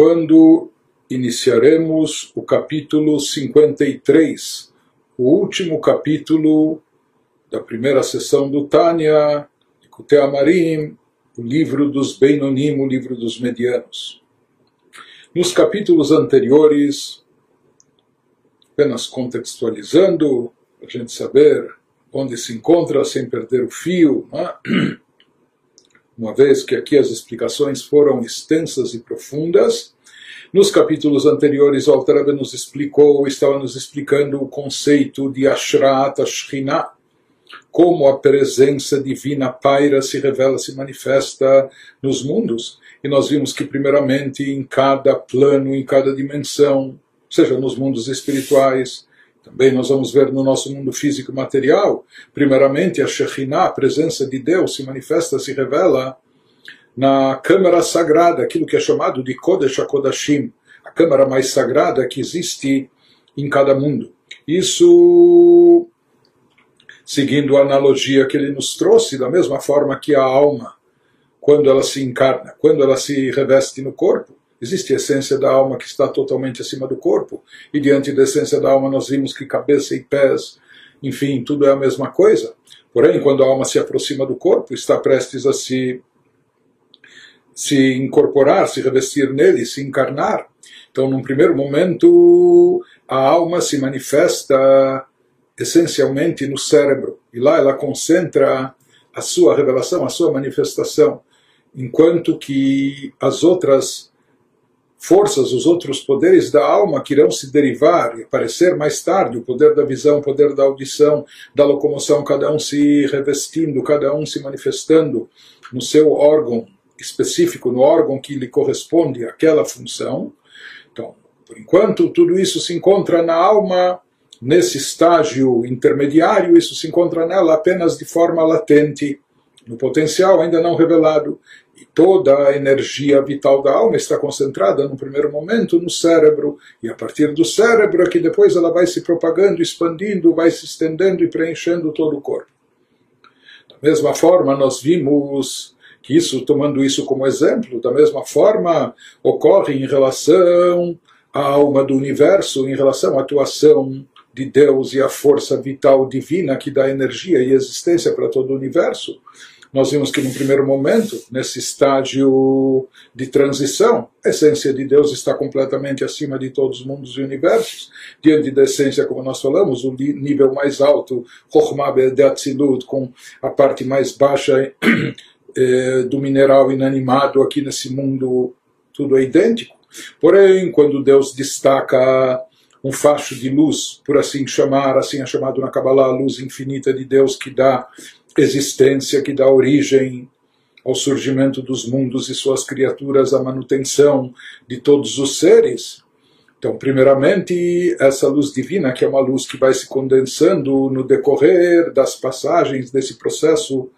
quando iniciaremos o capítulo 53, o último capítulo da primeira sessão do Tânia, de Amarim, o livro dos Beinonim, o livro dos medianos. Nos capítulos anteriores, apenas contextualizando, para a gente saber onde se encontra sem perder o fio, é? uma vez que aqui as explicações foram extensas e profundas. Nos capítulos anteriores, o Alter nos explicou, estava nos explicando o conceito de Ashrat Ashkinah, como a presença divina paira, se revela, se manifesta nos mundos. E nós vimos que, primeiramente, em cada plano, em cada dimensão, seja nos mundos espirituais, também nós vamos ver no nosso mundo físico material, primeiramente a Shekhinah, a presença de Deus, se manifesta, se revela na câmara sagrada, aquilo que é chamado de Kodesh HaKodashim, a câmara mais sagrada que existe em cada mundo. Isso seguindo a analogia que ele nos trouxe, da mesma forma que a alma, quando ela se encarna, quando ela se reveste no corpo, Existe a essência da alma que está totalmente acima do corpo, e diante da essência da alma nós vimos que cabeça e pés, enfim, tudo é a mesma coisa. Porém, quando a alma se aproxima do corpo, está prestes a se, se incorporar, se revestir nele, se encarnar. Então, num primeiro momento, a alma se manifesta essencialmente no cérebro, e lá ela concentra a sua revelação, a sua manifestação, enquanto que as outras forças, os outros poderes da alma que irão se derivar e aparecer mais tarde, o poder da visão, o poder da audição, da locomoção, cada um se revestindo, cada um se manifestando no seu órgão específico, no órgão que lhe corresponde àquela função. Então, por enquanto, tudo isso se encontra na alma, nesse estágio intermediário, isso se encontra nela apenas de forma latente, no potencial ainda não revelado toda a energia vital da alma está concentrada no primeiro momento no cérebro, e a partir do cérebro é que depois ela vai se propagando, expandindo, vai se estendendo e preenchendo todo o corpo. Da mesma forma, nós vimos que isso, tomando isso como exemplo, da mesma forma ocorre em relação à alma do universo, em relação à atuação de Deus e à força vital divina que dá energia e existência para todo o universo nós vimos que, no primeiro momento, nesse estágio de transição, a essência de Deus está completamente acima de todos os mundos e universos. Diante da essência, como nós falamos, o nível mais alto, com a parte mais baixa eh, do mineral inanimado aqui nesse mundo, tudo é idêntico. Porém, quando Deus destaca um facho de luz, por assim chamar, assim é chamado na Kabbalah, a luz infinita de Deus que dá existência que dá origem ao surgimento dos mundos e suas criaturas, à manutenção de todos os seres. Então, primeiramente, essa luz divina, que é uma luz que vai se condensando no decorrer das passagens desse processo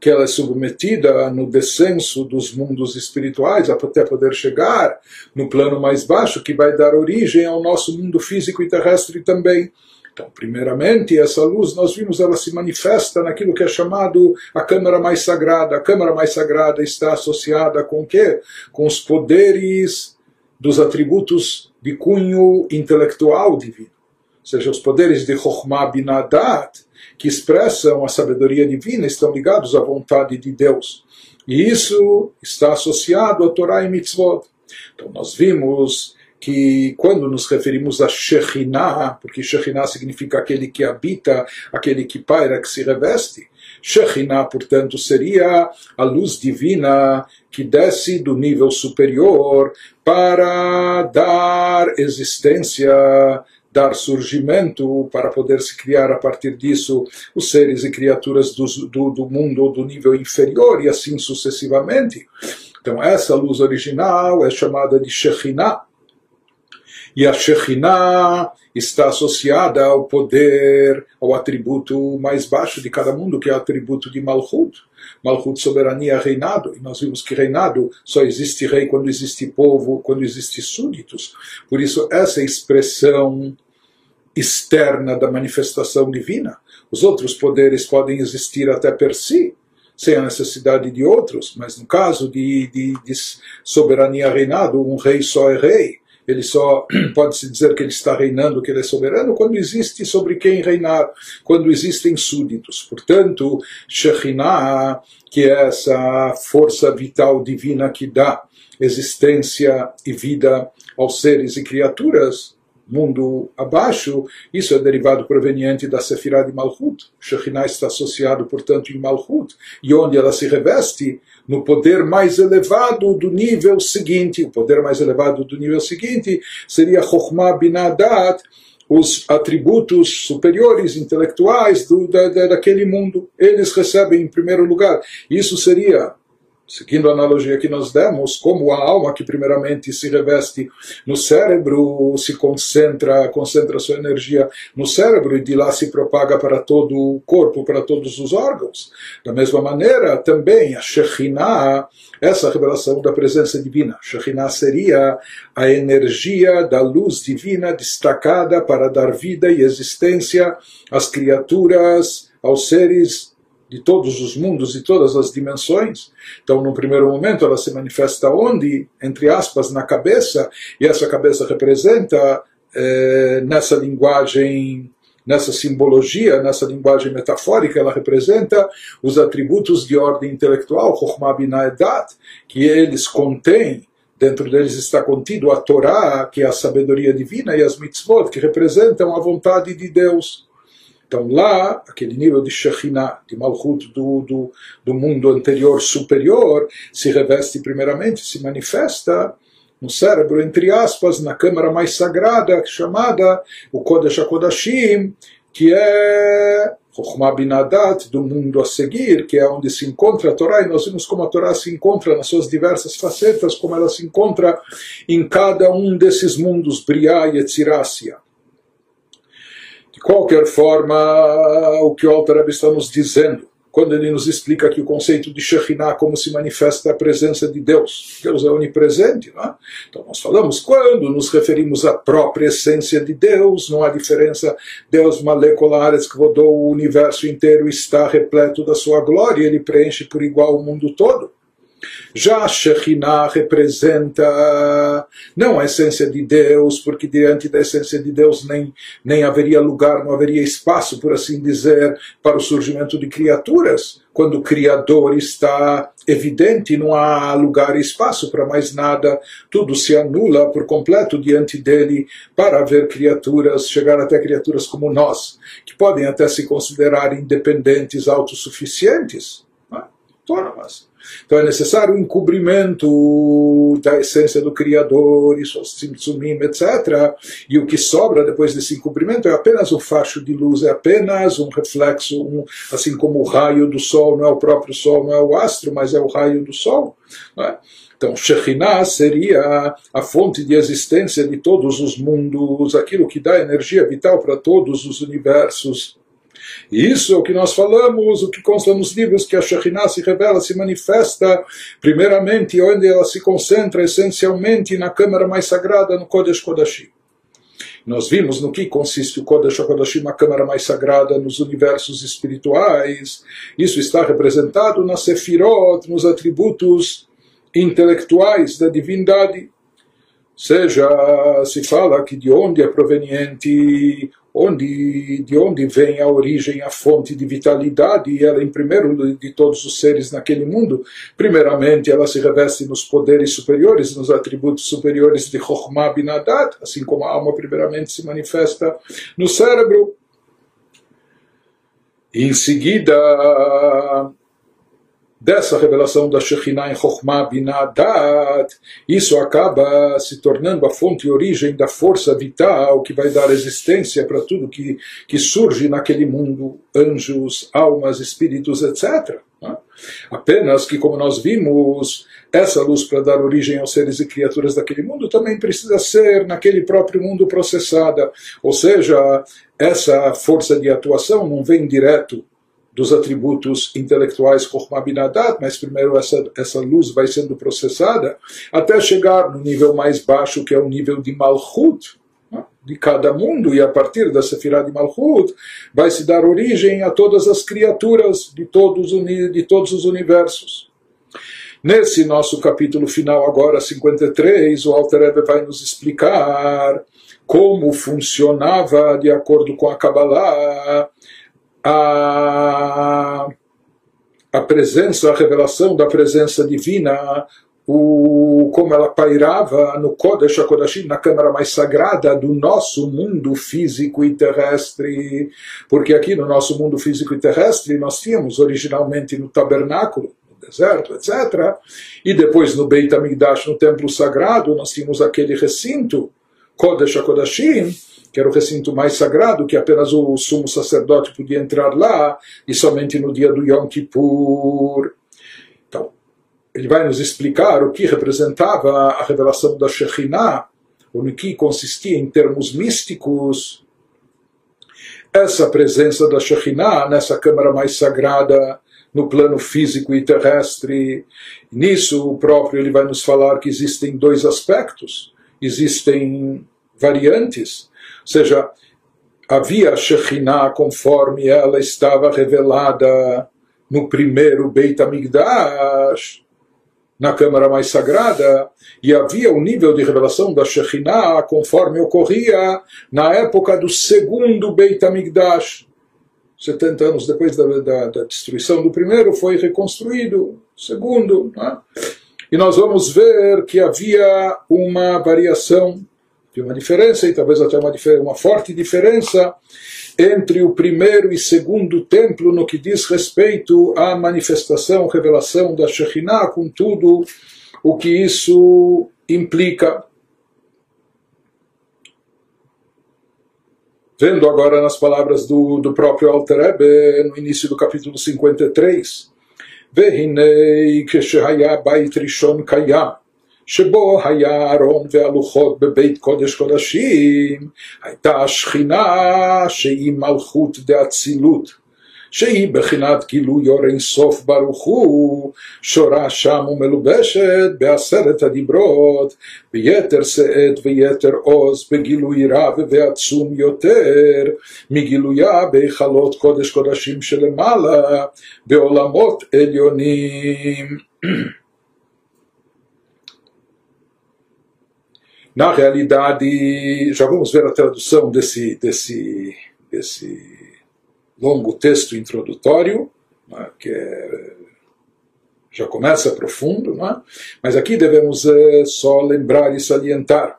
que ela é submetida no descenso dos mundos espirituais até poder chegar no plano mais baixo que vai dar origem ao nosso mundo físico e terrestre também. Então, primeiramente, essa luz, nós vimos, ela se manifesta naquilo que é chamado a Câmara mais Sagrada. A Câmara mais Sagrada está associada com o quê? Com os poderes dos atributos de cunho intelectual divino. Ou seja, os poderes de Chokhmah Binadat, que expressam a sabedoria divina, estão ligados à vontade de Deus. E isso está associado a Torá e Mitzvot. Então, nós vimos que quando nos referimos a Shekhinah, porque Shekhinah significa aquele que habita, aquele que paira, que se reveste, Shekhinah, portanto, seria a luz divina que desce do nível superior para dar existência, dar surgimento, para poder se criar a partir disso os seres e criaturas do, do, do mundo do nível inferior e assim sucessivamente. Então, essa luz original é chamada de Shekhinah e a Shekhinah está associada ao poder, ao atributo mais baixo de cada mundo, que é o atributo de Malchut. Malchut, soberania, reinado. E nós vimos que reinado só existe rei quando existe povo, quando existe súditos. Por isso, essa expressão externa da manifestação divina. Os outros poderes podem existir até per si, sem a necessidade de outros, mas no caso de, de, de soberania reinado, um rei só é rei, ele só pode se dizer que ele está reinando, que ele é soberano, quando existe sobre quem reinar, quando existem súditos. Portanto, Shekhinah, que é essa força vital divina que dá existência e vida aos seres e criaturas, mundo abaixo, isso é derivado proveniente da Sefirah de Malchut. Shekhinah está associado, portanto, em Malchut, e onde ela se reveste no poder mais elevado do nível seguinte. O poder mais elevado do nível seguinte seria Chokhmah Binadat, os atributos superiores intelectuais do, da, da, daquele mundo. Eles recebem em primeiro lugar. Isso seria seguindo a analogia que nós demos, como a alma que primeiramente se reveste no cérebro, se concentra, concentra sua energia no cérebro e de lá se propaga para todo o corpo, para todos os órgãos. Da mesma maneira, também a Shekhinah, essa revelação da presença divina. Shekhinah seria a energia da luz divina destacada para dar vida e existência às criaturas, aos seres de todos os mundos e todas as dimensões. Então, no primeiro momento, ela se manifesta onde? Entre aspas, na cabeça, e essa cabeça representa, eh, nessa linguagem, nessa simbologia, nessa linguagem metafórica, ela representa os atributos de ordem intelectual, Chokhmah Edat, que eles contêm dentro deles está contido a Torá, que é a sabedoria divina, e as mitzvot, que representam a vontade de Deus. Então lá, aquele nível de Shekhinah, de Malchut do, do, do mundo anterior superior, se reveste primeiramente, se manifesta no cérebro, entre aspas, na câmara mais sagrada, chamada o Kodesh HaKodashim, que é Chokhmah Binadat, do mundo a seguir, que é onde se encontra a Torá, e nós vimos como a Torá se encontra nas suas diversas facetas, como ela se encontra em cada um desses mundos, Briá e Etzirácia qualquer forma, o que o Alter está nos dizendo, quando ele nos explica aqui o conceito de Shekhinah, como se manifesta a presença de Deus. Deus é onipresente, não é? Então nós falamos quando nos referimos à própria essência de Deus, não há diferença. Deus moleculares que rodou o universo inteiro está repleto da sua glória, ele preenche por igual o mundo todo. Já a Shekhinah representa não a essência de Deus, porque diante da essência de Deus nem, nem haveria lugar, não haveria espaço, por assim dizer, para o surgimento de criaturas. Quando o Criador está evidente, não há lugar e espaço para mais nada, tudo se anula por completo diante dele para haver criaturas, chegar até criaturas como nós, que podem até se considerar independentes, autossuficientes, é? autônomas então é necessário o encobrimento da essência do Criador, suas tzimtzumim, etc. E o que sobra depois desse encobrimento é apenas um facho de luz, é apenas um reflexo, um, assim como o raio do Sol, não é o próprio Sol, não é o astro, mas é o raio do Sol. É? Então, Shekhinah seria a fonte de existência de todos os mundos, aquilo que dá energia vital para todos os universos. Isso é o que nós falamos, o que consta nos livros, que a Shekhinah se revela, se manifesta, primeiramente, onde ela se concentra essencialmente na câmara mais sagrada, no Kodesh Kodashim. Nós vimos no que consiste o Kodesh Kodashim, a câmara mais sagrada nos universos espirituais. Isso está representado na Sefirot, nos atributos intelectuais da divindade. Seja, se fala que de onde é proveniente onde, de onde vem a origem, a fonte de vitalidade, e ela, em primeiro de todos os seres naquele mundo, primeiramente ela se reveste nos poderes superiores, nos atributos superiores de Chokhmah Binadat, assim como a alma primeiramente se manifesta no cérebro. Em seguida, dessa revelação da Shekhinah em Chokhmah Binadat, isso acaba se tornando a fonte e origem da força vital que vai dar existência para tudo que, que surge naquele mundo, anjos, almas, espíritos, etc. Né? Apenas que, como nós vimos, essa luz para dar origem aos seres e criaturas daquele mundo também precisa ser naquele próprio mundo processada. Ou seja, essa força de atuação não vem direto dos atributos intelectuais Chokhmah mas primeiro essa, essa luz vai sendo processada até chegar no nível mais baixo, que é o nível de Malchut. Né? de cada mundo, e a partir da Sefirah de Malchut vai se dar origem a todas as criaturas de todos, de todos os universos. Nesse nosso capítulo final, agora 53, o Alter Rebbe vai nos explicar como funcionava, de acordo com a Kabbalah, a, a presença, a revelação da presença divina o, como ela pairava no Kodesh HaKodashim, na câmara mais sagrada do nosso mundo físico e terrestre. Porque aqui no nosso mundo físico e terrestre nós tínhamos originalmente no tabernáculo, no deserto, etc. E depois no Beit HaMikdash, no templo sagrado, nós tínhamos aquele recinto, Kodesh HaKodashim, que era o recinto mais sagrado, que apenas o sumo sacerdote podia entrar lá, e somente no dia do Yom Kippur. Ele vai nos explicar o que representava a revelação da Shekhinah, o que consistia em termos místicos, essa presença da Shekhinah nessa câmara mais sagrada, no plano físico e terrestre. Nisso, o próprio ele vai nos falar que existem dois aspectos, existem variantes, ou seja, havia a Shekhinah conforme ela estava revelada no primeiro Beit HaMikdash, na Câmara mais Sagrada, e havia o nível de revelação da Shekhinah conforme ocorria na época do segundo Beit HaMikdash. 70 anos depois da, da, da, destruição do primeiro, foi reconstruído o segundo. Né? E nós vamos ver que havia uma variação, de uma diferença, e talvez até uma, uma forte diferença, entre o primeiro e segundo templo no que diz respeito à manifestação, revelação da Shekhinah, com tudo o que isso implica. Vendo agora nas palavras do, do próprio Alter Rebbe, no início do capítulo 53, והנה כשהיה בית ראשון קיים שבו היה ארון והלוחות בבית קודש קודשים, הייתה השכינה שהיא מלכות דאצילות, שהיא בחינת גילוי אור אינסוף ברוך הוא, שורה שם ומלובשת בעשרת הדיברות, ביתר שאת ויתר עוז, בגילוי רב ועצום יותר, מגילויה בהיכלות קודש קודשים שלמעלה, בעולמות עליונים. Na realidade, já vamos ver a tradução desse, desse, desse longo texto introdutório, né, que é, já começa profundo, né, mas aqui devemos é, só lembrar e salientar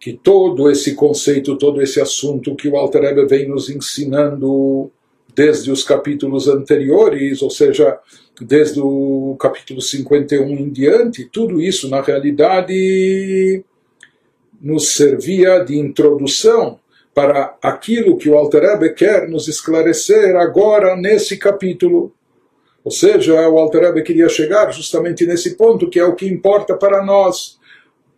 que todo esse conceito, todo esse assunto que o Alter Rebbe vem nos ensinando desde os capítulos anteriores, ou seja, desde o capítulo 51 em diante, tudo isso na realidade nos servia de introdução para aquilo que o Alter Rebbe quer nos esclarecer agora nesse capítulo. Ou seja, o Alter Rebbe queria chegar justamente nesse ponto, que é o que importa para nós.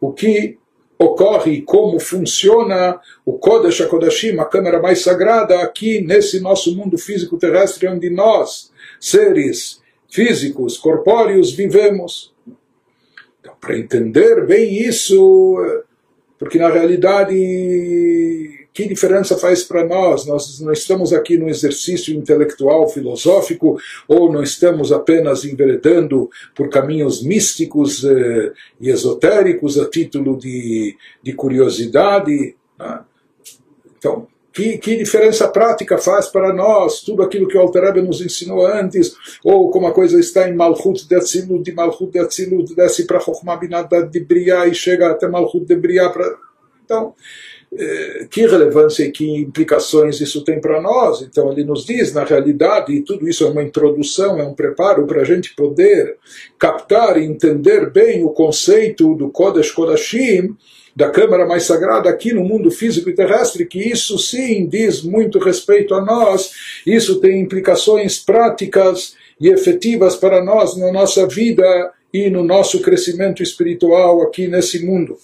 O que ocorre, como funciona o Kodesh HaKodashim, a câmara mais sagrada aqui nesse nosso mundo físico terrestre, onde nós, seres físicos, corpóreos, vivemos. Então, para entender bem isso, porque na realidade, que diferença faz para nós? Nós não estamos aqui no exercício intelectual, filosófico, ou não estamos apenas enveredando por caminhos místicos eh, e esotéricos a título de, de curiosidade. Né? Então, que, que, diferença prática faz para nós tudo aquilo que o Alter nos ensinou antes, ou como a coisa está em Malchut de Atzilut, de Malchut de Atzilut, desce para Chokhmah Binat de Briá e chega até Malchut de Briá. Pra... Então, eh, que relevância e que implicações isso tem para nós? Então, ele nos diz, na realidade, tudo isso é uma introdução, é um preparo para a gente poder captar e entender bem o conceito do Kodesh Kodashim, da Câmara mais Sagrada aqui no mundo físico e terrestre, que isso sim diz muito respeito a nós, isso tem implicações práticas e efetivas para nós na nossa vida e no nosso crescimento espiritual aqui nesse mundo.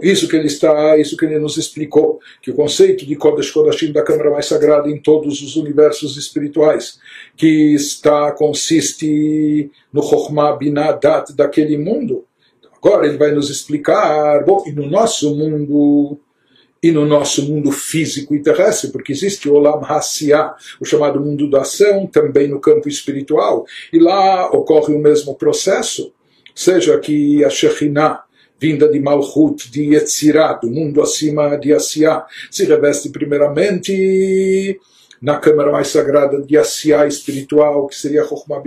Isso que ele está, isso que ele nos explicou, que o conceito de Kodesh Kodashim da Câmara mais Sagrada em todos os universos espirituais, que está consiste no Chokhmah Binadat daquele mundo, Agora ele vai nos explicar, bom, e no nosso mundo, e no nosso mundo físico e terrestre, porque existe o Olam Hassiah, o chamado mundo da ação, também no campo espiritual, e lá ocorre o mesmo processo, seja que a Shekhinah, vinda de Malchut, de Yetzirah, do mundo acima de Asiá, se reveste primeiramente na câmara mais sagrada de Asiá espiritual, que seria Chokhmah.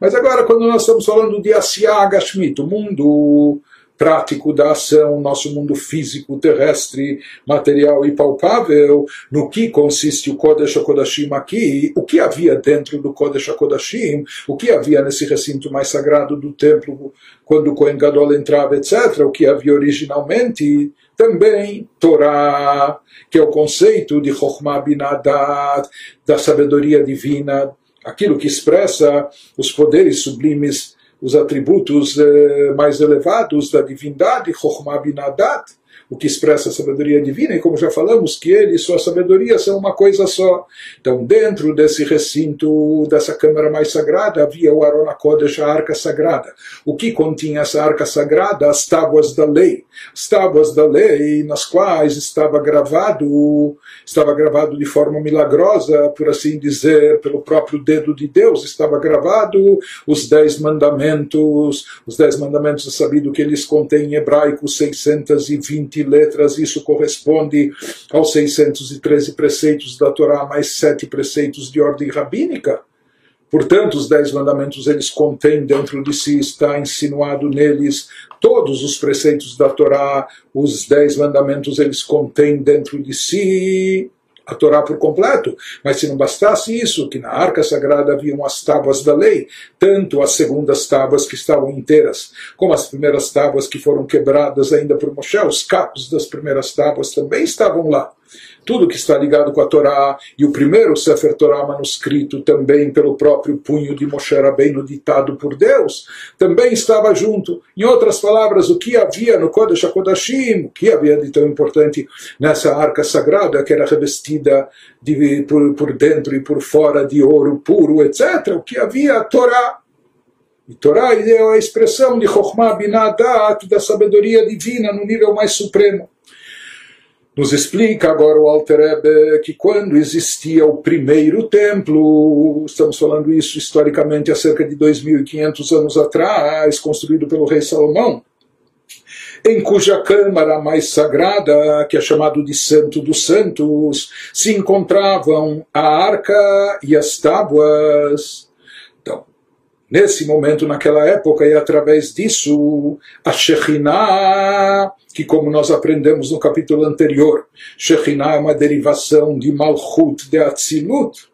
Mas agora, quando nós estamos falando de Asiá Gashmit, o mundo prático da ação, nosso mundo físico, terrestre, material e palpável, no que consiste o Kodesh HaKodashim aqui, o que havia dentro do Kodesh HaKodashim, o que havia nesse recinto mais sagrado do templo, quando o Kohen Gadol entrava, etc., o que havia originalmente, também Torá, que é o conceito de Chokhmah Binadat, da sabedoria divina, aquilo que expressa os poderes sublimes os atributos eh, mais elevados da divindade, Chokhmah Binadat, o que expressa a sabedoria divina, e como já falamos, que ele e sua sabedoria são uma coisa só. Então, dentro desse recinto, dessa câmara mais sagrada, havia o Arona Kodesh, a arca sagrada. O que continha essa arca sagrada? As tábuas da lei. As tábuas da lei nas quais estava gravado, estava gravado de forma milagrosa, por assim dizer, pelo próprio dedo de Deus, estava gravado os dez mandamentos. Os dez mandamentos é sabido que eles contêm em hebraico 620 20 letras, isso corresponde aos 613 preceitos da Torá, mais sete preceitos de ordem rabínica. Portanto, os dez mandamentos eles contêm dentro de si, está insinuado neles todos os preceitos da Torá, os dez mandamentos eles contêm dentro de si a Torá por completo. Mas se não bastasse isso, que na arca sagrada haviam as tábuas da lei, tanto as segundas tábuas que estavam inteiras, como as primeiras tábuas que foram quebradas ainda por Moshe, os capos das primeiras tábuas também estavam lá tudo que está ligado com a Torá, e o primeiro Sefer Torá manuscrito também pelo próprio punho de Moshe Rabbeinu ditado por Deus, também estava junto. Em outras palavras, o que havia no Kodesh HaKodashim, o que havia de tão importante nessa arca sagrada que era revestida de, por, por dentro e por fora de ouro puro, etc., o que havia a Torá. E Torá é a expressão de Chokhmah Binadat, da sabedoria divina no nível mais supremo. Nos explica agora o Alter Ebe que quando existia o primeiro templo, estamos falando isso historicamente há cerca de 2.500 anos atrás, construído pelo rei Salomão, em cuja câmara mais sagrada, que é chamado de Santo dos Santos, se encontravam a arca e as tábuas. Nesse momento, naquela época, e através disso, a Shekhinah que como nós aprendemos no capítulo anterior, Shekhinah é uma derivação de Malchut de Atzilut,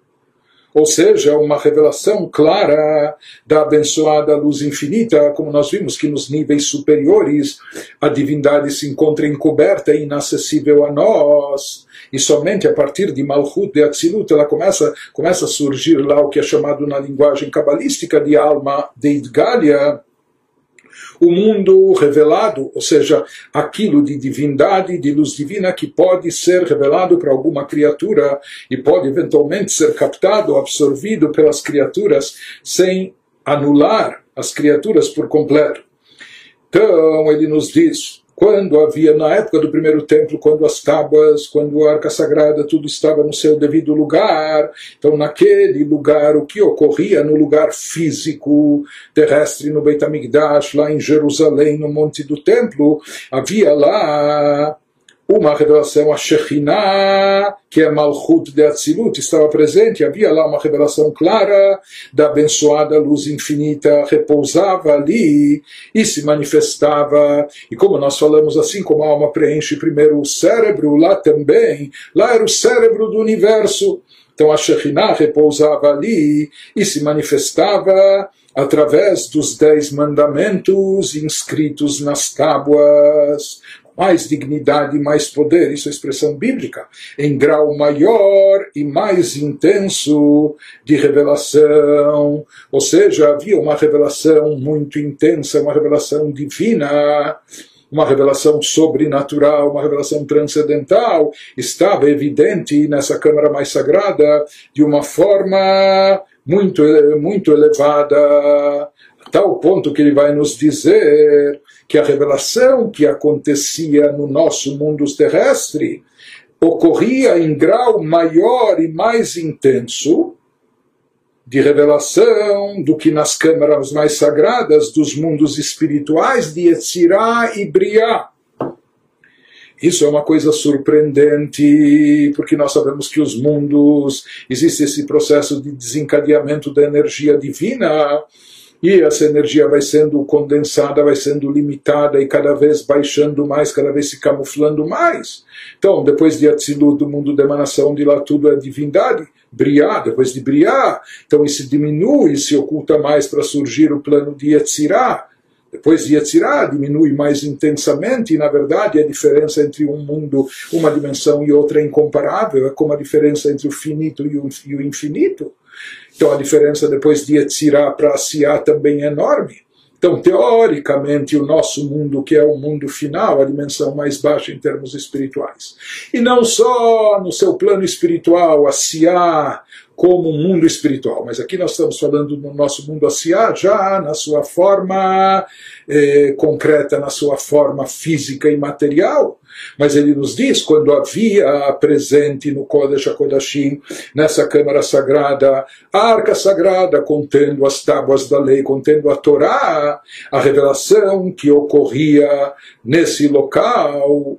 ou seja, uma revelação clara da abençoada luz infinita, como nós vimos que nos níveis superiores a divindade se encontra encoberta e inacessível a nós, e somente a partir de Malchut de Atzilut ela começa, começa a surgir lá o que é chamado na linguagem cabalística de alma de Idgalia, o mundo revelado, ou seja, aquilo de divindade, de luz divina que pode ser revelado para alguma criatura e pode eventualmente ser captado, absorvido pelas criaturas sem anular as criaturas por completo. Então, ele nos diz: quando havia, na época do primeiro templo, quando as tábuas, quando a arca sagrada, tudo estava no seu devido lugar. Então, naquele lugar, o que ocorria no lugar físico, terrestre, no Beit HaMikdash, lá em Jerusalém, no Monte do Templo, havia lá uma revelação a Shekhinah, que é Malchut de Atzilut, estava presente, havia lá uma revelação clara da abençoada luz infinita, repousava ali e se manifestava. E como nós falamos, assim como a alma preenche primeiro o cérebro, lá também, lá era o cérebro do universo. Então a Shekhinah repousava ali e se manifestava através dos dez mandamentos inscritos nas tábuas mais dignidade, mais poder, isso é expressão bíblica, em grau maior e mais intenso de revelação. Ou seja, havia uma revelação muito intensa, uma revelação divina, uma revelação sobrenatural, uma revelação transcendental, estava evidente nessa câmara mais sagrada de uma forma muito, muito elevada tal ponto que ele vai nos dizer que a revelação que acontecia no nosso mundo terrestre ocorria em grau maior e mais intenso de revelação do que nas câmaras mais sagradas dos mundos espirituais de Etzirá e Briá. Isso é uma coisa surpreendente, porque nós sabemos que os mundos, existe esse processo de desencadeamento da energia divina, e essa energia vai sendo condensada, vai sendo limitada e cada vez baixando mais, cada vez se camuflando mais. Então, depois de Atzilut, do mundo da emanação, de lá tudo é divindade, Briá, depois de Briá, então isso diminui, se oculta mais para surgir o plano de Yetzirah, depois de Yetzirah diminui mais intensamente, e na verdade a diferença entre um mundo, uma dimensão e outra é incomparável, é como a diferença entre o finito e o infinito. Então a diferença depois de Yetzirah para Asiá também é enorme. Então, teoricamente, o nosso mundo, que é o mundo final, a dimensão mais baixa em termos espirituais. E não só no seu plano espiritual, Asiá, como um mundo espiritual. Mas aqui nós estamos falando no nosso mundo Asiá, já na sua forma eh, concreta, na sua forma física e material. Mas ele nos diz, quando havia presente no Kodesh HaKodashim, nessa câmara sagrada, a arca sagrada contendo as tábuas da lei, contendo a Torá, a revelação que ocorria nesse local,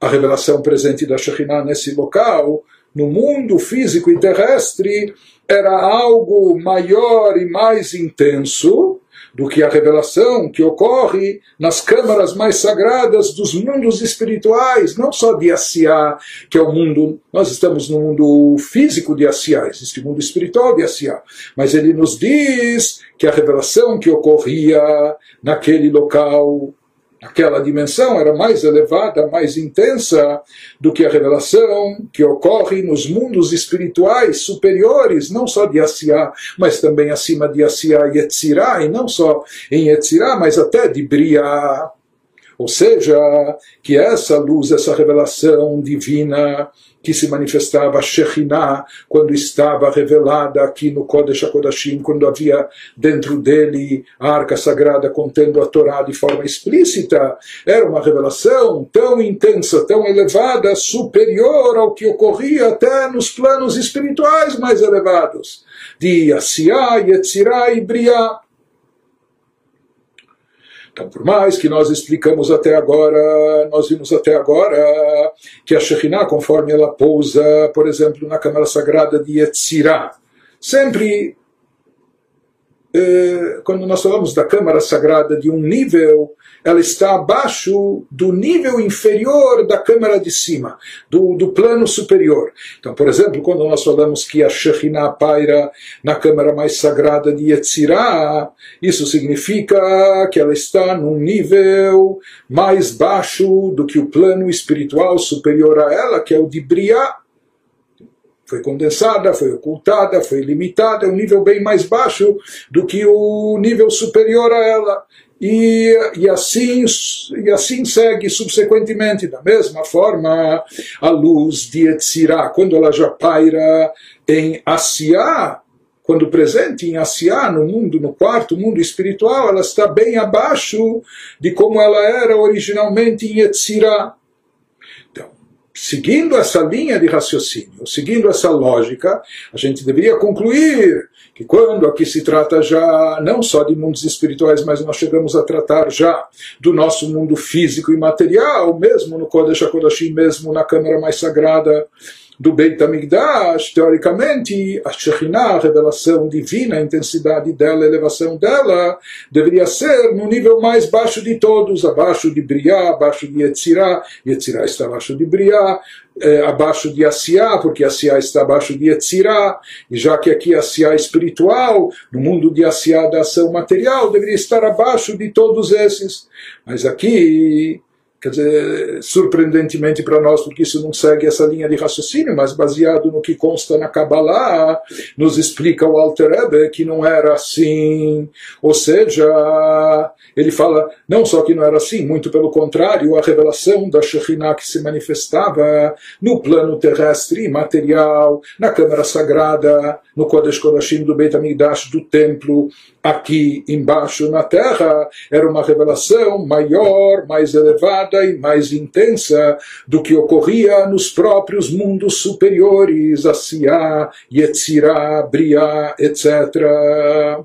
a revelação presente da Shekhinah nesse local, no mundo físico e terrestre, era algo maior e mais intenso do que a revelação que ocorre nas câmaras mais sagradas dos mundos espirituais, não só de Asiá, que é o mundo, nós estamos no mundo físico de Asiá, existe o mundo espiritual de Asiá, mas ele nos diz que a revelação que ocorria naquele local aquela dimensão era mais elevada, mais intensa do que a revelação que ocorre nos mundos espirituais superiores, não só de Asiá, mas também acima de Asiá e Etzirá, e não só em Etzirá, mas até de Briá. Ou seja, que essa luz, essa revelação divina que se manifestava Shekhinah quando estava revelada aqui no Kodesh HaKodashim, quando havia dentro dele a arca sagrada contendo a Torá de forma explícita, era uma revelação tão intensa, tão elevada, superior ao que ocorria até nos planos espirituais mais elevados, de Asiá, Yetzirah e Briah. Então, por mais que nós explicamos até agora, nós vimos até agora que a Shekhinah, conforme ela pousa, por exemplo, na Câmara Sagrada de Yetzirah, sempre eh, quando nós falamos da Câmara Sagrada de um nível, ela está abaixo do nível inferior da Câmara de cima, do, do plano superior. Então, por exemplo, quando nós falamos que a Shekhinah paira na Câmara mais Sagrada de Yetzirah, isso significa que ela está num nível mais baixo do que o plano espiritual superior a ela, que é o de Briah foi condensada, foi ocultada, foi limitada, é um nível bem mais baixo do que o nível superior a ela. E, e, assim, e assim segue subsequentemente, da mesma forma, a luz de Etzirá, quando ela já paira em Asiá, quando presente em Asiá, no mundo, no quarto mundo espiritual, ela está bem abaixo de como ela era originalmente em Etzirá. Seguindo essa linha de raciocínio, seguindo essa lógica, a gente deveria concluir que quando aqui se trata já não só de mundos espirituais, mas nós chegamos a tratar já do nosso mundo físico e material, mesmo no Kodesh HaKodashim, mesmo na Câmara mais Sagrada, do Beit HaMikdash, teoricamente, a Shekhinah, a revelação divina, a intensidade dela, a elevação dela, deveria ser no nível mais baixo de todos, abaixo de Briá, abaixo de Yetzirah, Yetzirah está abaixo de Briá, é, abaixo de Asiá, porque Asiá está abaixo de Yetzirah, e já que aqui Asiá é espiritual, no mundo de Asiá da ação material, deveria estar abaixo de todos esses. Mas aqui Quer dizer, surpreendentemente para nós, porque isso não segue essa linha de raciocínio, mas baseado no que consta na Kabbalah, nos explica o Alter Rebbe que não era assim. Ou seja, ele fala não só que não era assim, muito pelo contrário, a revelação da Shekhinah que se manifestava no plano terrestre material, na Câmara Sagrada, no Kodesh Kodashim do Beit HaMikdash, do templo, aqui embaixo na terra, era uma revelação maior, mais elevada e mais intensa do que ocorria nos próprios mundos superiores, Asiá, Yetzirah, Briá, etc.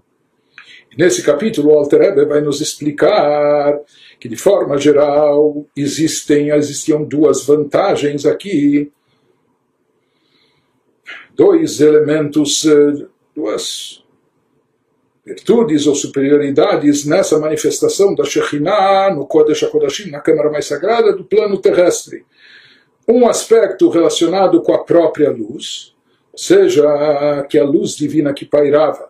Nesse capítulo, o Alter Rebbe vai nos explicar que, de forma geral, existem, existiam duas vantagens aqui, dois elementos, eh, duas virtudes ou superioridades nessa manifestação da Shekhinah no Kodesh HaKodashim, na Câmara Mais Sagrada do plano terrestre. Um aspecto relacionado com a própria luz, ou seja, que a luz divina que pairava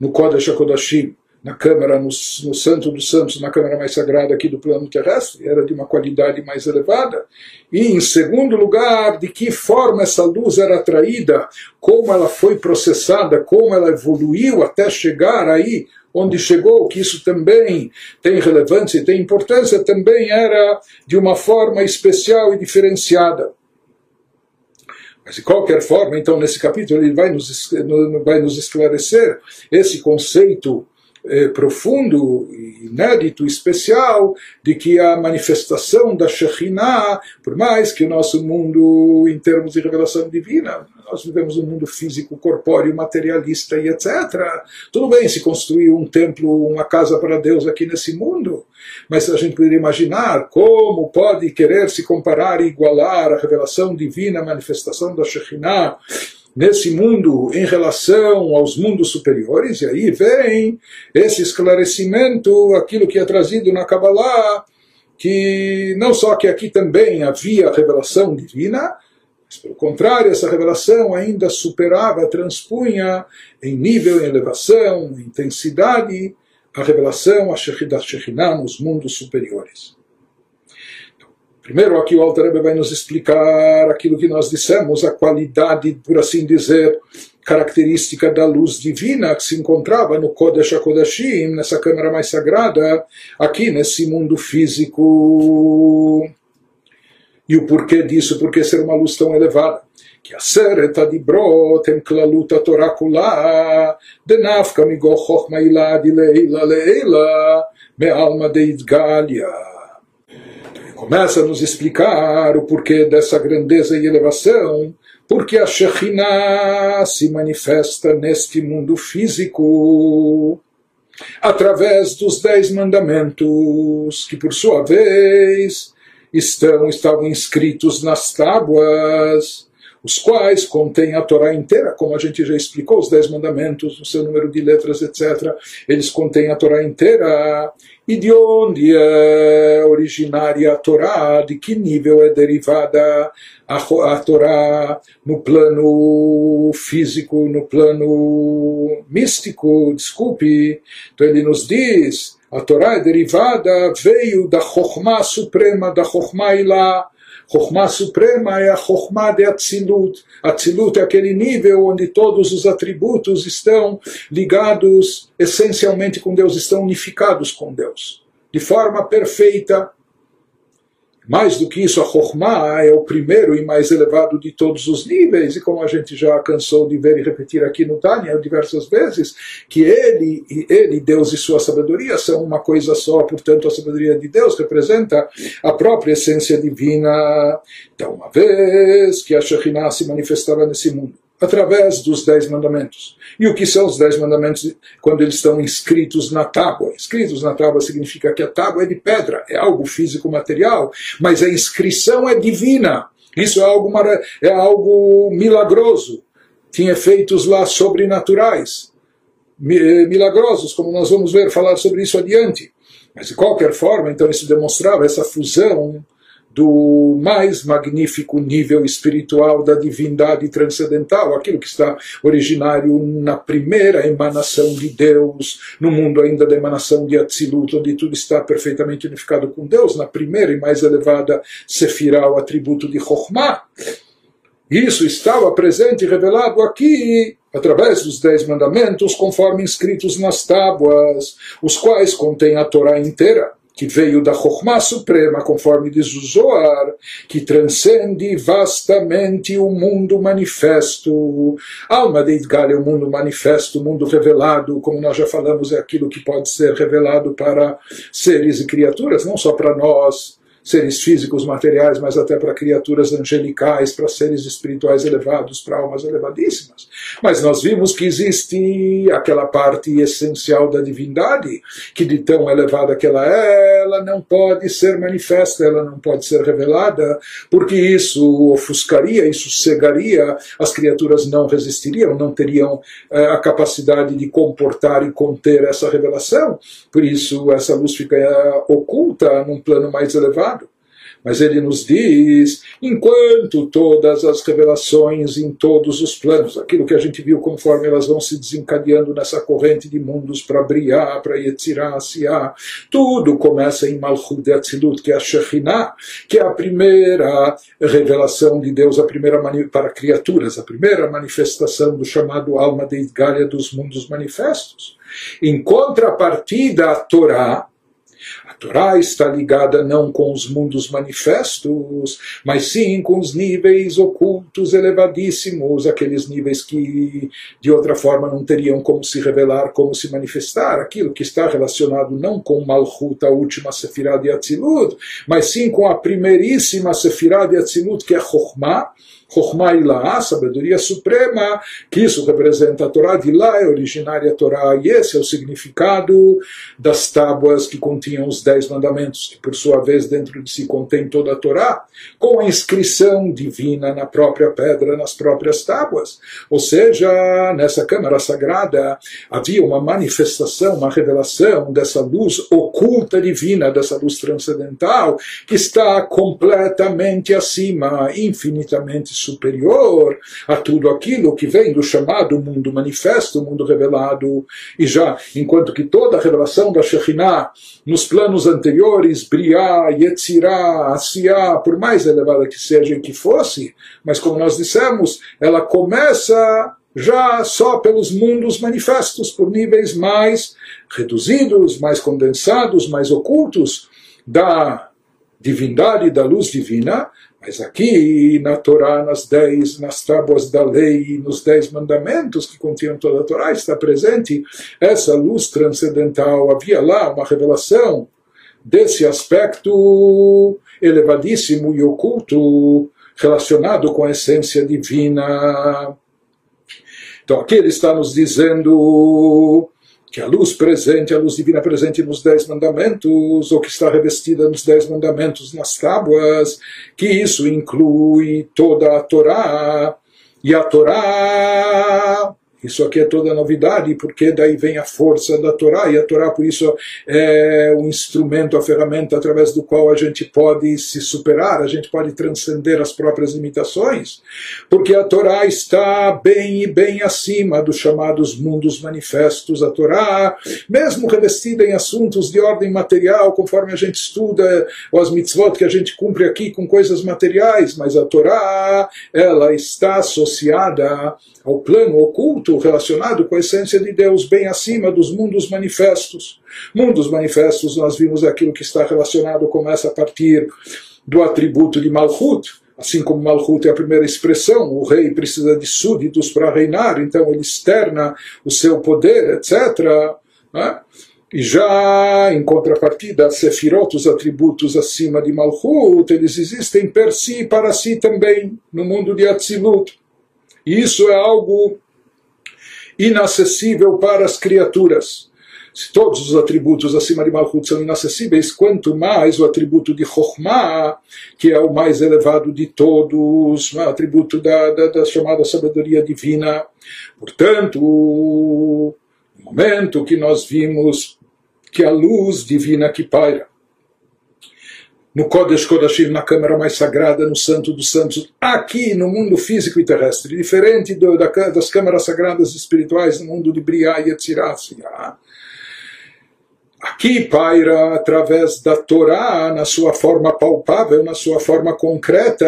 no Kodesh HaKodashim, na câmara, no, no Santo dos Santos, na câmara mais sagrada aqui do plano terrestre, era de uma qualidade mais elevada. E, em segundo lugar, de que forma essa luz era atraída, como ela foi processada, como ela evoluiu até chegar aí onde chegou, que isso também tem relevância e tem importância, também era de uma forma especial e diferenciada. Mas de qualquer forma, então, nesse capítulo, ele vai nos, vai nos esclarecer esse conceito eh, profundo, inédito, especial, de que a manifestação da Shekhinah, por mais que o nosso mundo, em termos de revelação divina, nós vivemos um mundo físico, corpóreo, materialista e etc. Tudo bem se construir um templo, uma casa para Deus aqui nesse mundo, mas a gente poderia imaginar como pode querer se comparar e igualar a revelação divina, a manifestação da Shekhinah, nesse mundo em relação aos mundos superiores, e aí vem esse esclarecimento, aquilo que é trazido na Kabbalah, que não só que aqui também havia revelação divina, mas pelo contrário, essa revelação ainda superava, transpunha em nível, em elevação, em intensidade, a revelação a Shekhinah nos mundos superiores. Primeiro aqui o Alter Rebbe vai nos explicar aquilo que nós dissemos, a qualidade, por assim dizer, característica da luz divina que se encontrava no Kodesh HaKodashim, nessa câmara mais sagrada, aqui nesse mundo físico. E o porquê disso, por que ser uma luz tão elevada? כי עשרת הדיברות הם כללות התורה כולה, דנפקא מגו חוכמה הילה דלעילא לעילא, מעלמא דאיתגליה começa a nos explicar o porquê dessa grandeza e elevação, porque a Shekhinah se manifesta neste mundo físico através dos dez mandamentos, que por sua vez estão, estavam inscritos nas tábuas, os quais contêm a Torá inteira, como a gente já explicou, os dez mandamentos, o seu número de letras, etc. Eles contêm a Torá inteira. E de onde é originária a Torá? De que nível é derivada a, a Torá no plano físico, no plano místico? Desculpe. Então ele nos diz. A Torá é derivada, veio da Chokhmah suprema, da Chokhmah Ilah, Chokhmah suprema é a Chokhmah de Atzilut. Atzilut é aquele nível onde todos os atributos estão ligados essencialmente com Deus, estão unificados com Deus. De forma perfeita, mais do que isso, a Chokhmah é o primeiro e mais elevado de todos os níveis, e como a gente já cansou de ver e repetir aqui no Tânia diversas vezes, que ele, ele, Deus e sua sabedoria são uma coisa só, portanto a sabedoria de Deus representa a própria essência divina. Então, uma vez que a Shekhinah se manifestava nesse mundo, através dos Dez Mandamentos. E o que são os Dez Mandamentos quando eles estão inscritos na tábua? Inscritos na tábua significa que a tábua é de pedra, é algo físico material, mas a inscrição é divina. Isso é algo, é algo milagroso. Tinha efeitos lá sobrenaturais, milagrosos, como nós vamos ver falar sobre isso adiante. Mas de qualquer forma, então isso demonstrava essa fusão do mais magnífico nível espiritual da divindade transcendental, aquilo que está originário na primeira emanação de Deus, no mundo ainda da emanação de Atzilut, onde tudo está perfeitamente unificado com Deus, na primeira e mais elevada Sefirah, o atributo de Chokhmah. Isso estava presente e revelado aqui através dos Dez Mandamentos, conforme inscritos nas tábuas, os quais contêm a Torá inteira que veio da Chokhmah Suprema, conforme diz o Zohar, que transcende vastamente o mundo manifesto. Alma de Idgal é o mundo manifesto, o mundo revelado, como nós já falamos, é aquilo que pode ser revelado para seres e criaturas, não só para nós, seres físicos, materiais, mas até para criaturas angelicais, para seres espirituais elevados, para almas elevadíssimas. Mas nós vimos que existe aquela parte essencial da divindade, que de tão elevada que ela é, ela não pode ser manifesta, ela não pode ser revelada, porque isso ofuscaria, isso cegaria, as criaturas não resistiriam, não teriam eh, a capacidade de comportar e conter essa revelação. Por isso, essa luz fica eh, oculta num plano mais elevado. Mas ele nos diz, enquanto todas as revelações em todos os planos, aquilo que a gente viu conforme elas vão se desencadeando nessa corrente de mundos para Briá, para Yetzirah, Siá, tudo começa em Malchut de Atzilut, que é a Shekhinah, que é a primeira revelação de Deus, a primeira para criaturas, a primeira manifestação do chamado alma de Idgália dos mundos manifestos. Em contrapartida, a Torá, Torá está ligada não com os mundos manifestos, mas sim com os níveis ocultos elevadíssimos, aqueles níveis que de outra forma não teriam como se revelar, como se manifestar, aquilo que está relacionado não com Malchut, a última Sefirah de Atzilut, mas sim com a primeiríssima Sefirah de Atzilut, que é Chokhmah, Chokhmah Ilá, sabedoria suprema, que isso representa a Torá de lá, é originária a Torá, e esse é o significado das tábuas que continham os dez mandamentos, que por sua vez dentro de si contém toda a Torá, com a inscrição divina na própria pedra, nas próprias tábuas. Ou seja, nessa câmara sagrada havia uma manifestação, uma revelação dessa luz oculta divina, dessa luz transcendental, que está completamente acima, infinitamente superior a tudo aquilo que vem do chamado mundo manifesto, mundo revelado, e já enquanto que toda a revelação da Shekhinah nos planos anteriores, Briá, Yetzirah, Asiá, por mais elevada que seja e que fosse, mas como nós dissemos, ela começa já só pelos mundos manifestos, por níveis mais reduzidos, mais condensados, mais ocultos da divindade, da luz divina, mas aqui na Torá, nas dez, nas tábuas da lei, nos dez mandamentos que continham toda a Torá, está presente essa luz transcendental. Havia lá uma revelação desse aspecto elevadíssimo e oculto relacionado com a essência divina. Então aqui ele está nos dizendo que a luz presente, a luz divina presente nos Dez Mandamentos, ou que está revestida nos Dez Mandamentos nas tábuas, que isso inclui toda a Torá, e a Torá isso aqui é toda novidade, porque daí vem a força da Torá, e a Torá, por isso, é o instrumento, a ferramenta através do qual a gente pode se superar, a gente pode transcender as próprias limitações, porque a Torá está bem e bem acima dos chamados mundos manifestos. A Torá, mesmo revestida em assuntos de ordem material, conforme a gente estuda, ou as mitzvot que a gente cumpre aqui com coisas materiais, mas a Torá, ela está associada ao plano oculto relacionado com a essência de Deus, bem acima dos mundos manifestos. Mundos manifestos, nós vimos aquilo que está relacionado, começa a partir do atributo de Malchut, assim como Malchut é a primeira expressão, o rei precisa de súditos para reinar, então ele externa o seu poder, etc. Né? E já em contrapartida, Sefirot, os atributos acima de Malchut, eles existem per si, para si também, no mundo de Atzilut. E isso é algo inacessível para as criaturas. Se todos os atributos acima de Malchut são inacessíveis, quanto mais o atributo de Chokhmah, que é o mais elevado de todos, o atributo da, da, da chamada sabedoria divina. Portanto, no momento que nós vimos que a luz divina que paira no Kodesh Kodashim, na câmara mais sagrada, no Santo dos Santos, aqui no mundo físico e terrestre, diferente do, da, das câmaras sagradas espirituais no mundo de Briah e Yetzirah. Aqui paira através da Torá, na sua forma palpável, na sua forma concreta,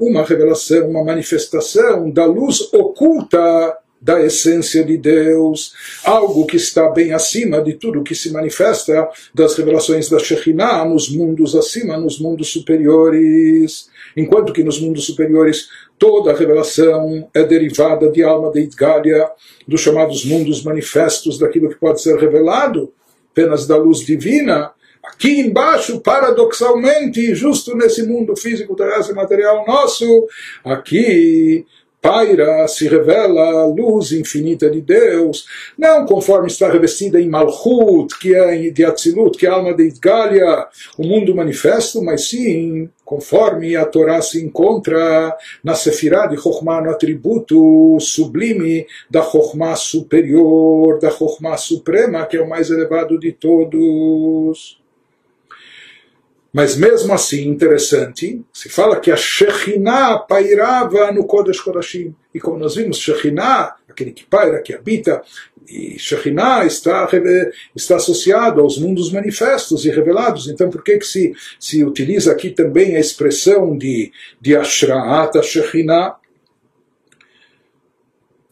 uma revelação, uma manifestação da luz oculta da essência de Deus, algo que está bem acima de tudo que se manifesta das revelações da Shekhinah nos mundos acima, nos mundos superiores. Enquanto que nos mundos superiores toda a revelação é derivada de alma de Idgália, dos chamados mundos manifestos, daquilo que pode ser revelado apenas da luz divina. Aqui embaixo, paradoxalmente, justo nesse mundo físico, terrestre material nosso, aqui paira, se revela a luz infinita de Deus, não conforme está revestida em Malchut, que é de Atzilut, que é a alma de Idgalia, o mundo manifesto, mas sim conforme a Torá se encontra na Sefirah de Chokhmah, no atributo sublime da Chokhmah superior, da Chokhmah suprema, que é o mais elevado de todos. Mas mesmo assim, interessante, se fala que a Shekhinah pairava no Kodesh Kodashim. E como nós vimos, Shekhinah, aquele que paira, que habita, e Shekhinah está, está associado aos mundos manifestos e revelados. Então, por que, que se, se utiliza aqui também a expressão de, de Ashra'at Shekhinah?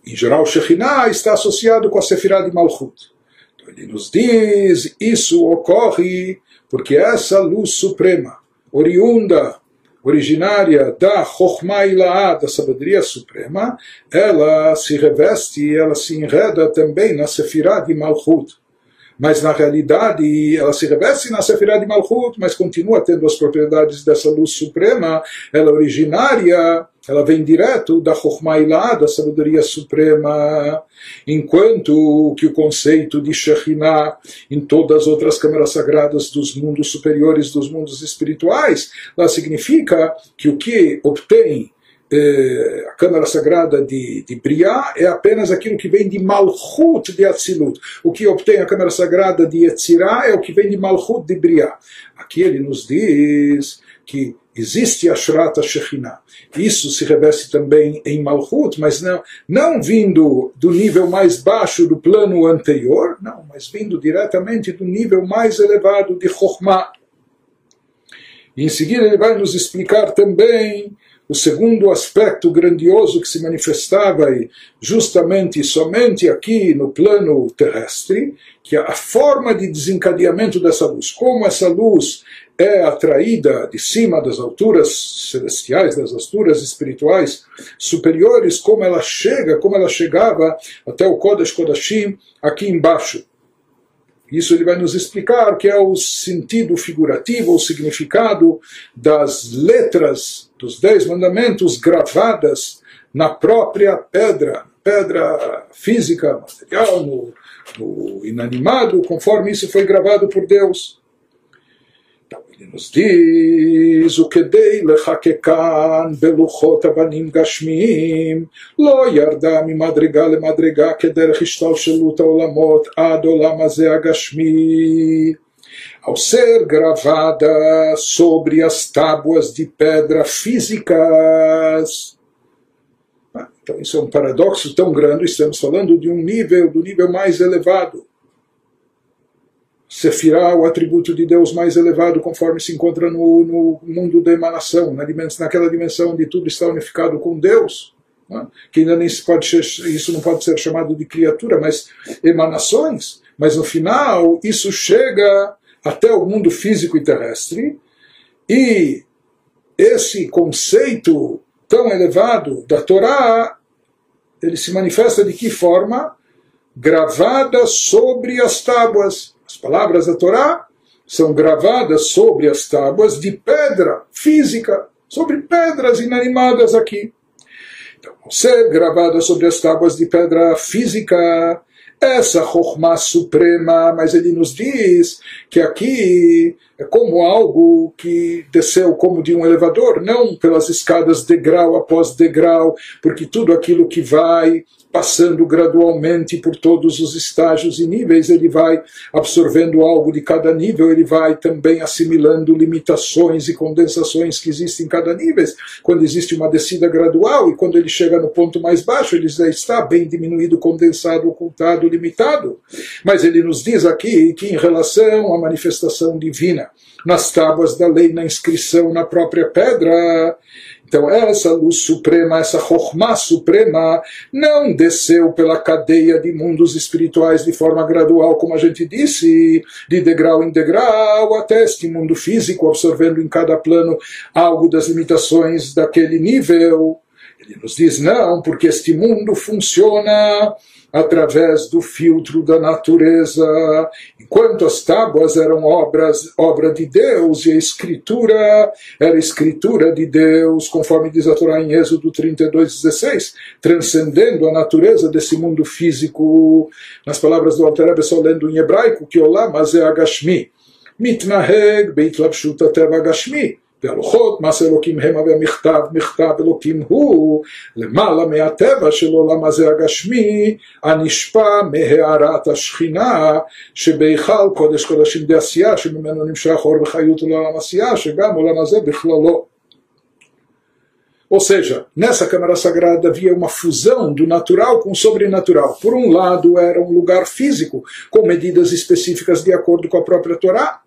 Em geral, Shekhinah está associado com a Sefirah de Malchut. Então, ele nos diz, isso ocorre porque essa luz suprema, oriunda, originária da Chokhmah Ilaah, da sabedoria suprema, ela se reveste, ela se enreda também na Sefirah de Malchut mas na realidade ela se reveste na Sefirah de Malchut, mas continua tendo as propriedades dessa luz suprema, ela é originária, ela vem direto da Chokhmah Ilah, da sabedoria suprema, enquanto que o conceito de Shekhinah em todas as outras câmaras sagradas dos mundos superiores, dos mundos espirituais, ela significa que o que obtém eh, a Câmara Sagrada de, de Briá é apenas aquilo que vem de Malchut de Atzilut. O que obtém a Câmara Sagrada de Yetzirah é o que vem de Malchut de Briá. Aqui ele nos diz que existe a Shrata Shekhinah. Isso se reveste também em Malchut, mas não, não vindo do nível mais baixo do plano anterior, não, mas vindo diretamente do nível mais elevado de Chokhmah. E em seguida ele vai nos explicar também o segundo aspecto grandioso que se manifestava justamente e somente aqui no plano terrestre, que é a forma de desencadeamento dessa luz, como essa luz é atraída de cima das alturas celestiais, das alturas espirituais superiores, como ela chega, como ela chegava até o Kodesh Kodashim aqui embaixo. Isso ele vai nos explicar que é o sentido figurativo, o significado das letras dos Dez Mandamentos gravadas na própria pedra, pedra física, material, no, no inanimado, conforme isso foi gravado por Deus. ele nos diz o que dei לחקקן בלוחות אבנים גשמיים לא ירדה ממדרגה למדרגה כדרך השתלשלות העולמות עד עולם הזה הגשמי ao ser gravada sobre as tábuas de pedra físicas. Ah, então isso é um paradoxo tão grande, estamos falando de um nível, do nível mais elevado. Sefirá, o atributo de Deus mais elevado, conforme se encontra no, no mundo da emanação, na dimensão, naquela dimensão onde tudo está unificado com Deus, né? que ainda nem se pode ser, isso não pode ser chamado de criatura, mas emanações. Mas no final, isso chega até o mundo físico e terrestre, e esse conceito tão elevado da Torá, ele se manifesta de que forma? Gravada sobre as tábuas. As palavras da Torá são gravadas sobre as tábuas de pedra física, sobre pedras inanimadas aqui. Então, ser gravada sobre as tábuas de pedra física essa Chokhmah suprema, mas ele nos diz que aqui é como algo que desceu como de um elevador, não pelas escadas degrau após degrau, porque tudo aquilo que vai passando gradualmente por todos os estágios e níveis, ele vai absorvendo algo de cada nível, ele vai também assimilando limitações e condensações que existem em cada nível. Quando existe uma descida gradual e quando ele chega no ponto mais baixo, ele já está bem diminuído, condensado, ocultado, limitado. Mas ele nos diz aqui que em relação à manifestação divina, nas tábuas da lei, na inscrição na própria pedra, então, essa luz suprema, essa Chokhmah suprema, não desceu pela cadeia de mundos espirituais de forma gradual, como a gente disse, de degrau em degrau, até este mundo físico, absorvendo em cada plano algo das limitações daquele nível. Ele nos diz não, porque este mundo funciona através do filtro da natureza. Enquanto as tábuas eram obras, obra de Deus e a escritura era escritura de Deus, conforme diz a Torá em Êxodo 32:16, transcendendo a natureza desse mundo físico. Nas palavras do Alter só lendo em hebraico, que Olam é Agashmi. Mitnaheg beitlapshut teva Agashmi והלוחות, מעשה אלוקים המה והמכתב, מכתב אלוקים הוא, למעלה מהטבע של עולם הזה הגשמי, הנשפע מהארת השכינה, שבהיכל קודש קודשים דעשייה, שממנו נמשך אור וחיות לעולם עשייה, שגם עולם הזה בכללו. Ou seja, nessa Câmara Sagrada havia uma fusão do natural com o sobrenatural. Por um lado, era um lugar físico, com medidas específicas de acordo com a própria Torá,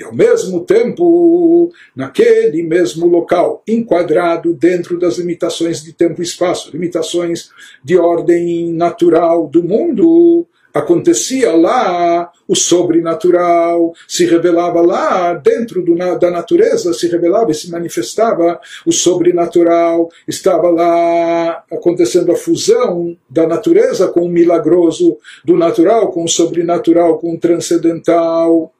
e ao mesmo tempo, naquele mesmo local, enquadrado dentro das limitações de tempo e espaço, limitações de ordem natural do mundo, acontecia lá o sobrenatural, se revelava lá dentro do, da natureza, se revelava e se manifestava o sobrenatural, estava lá acontecendo a fusão da natureza com o milagroso, do natural com o sobrenatural, com o transcendental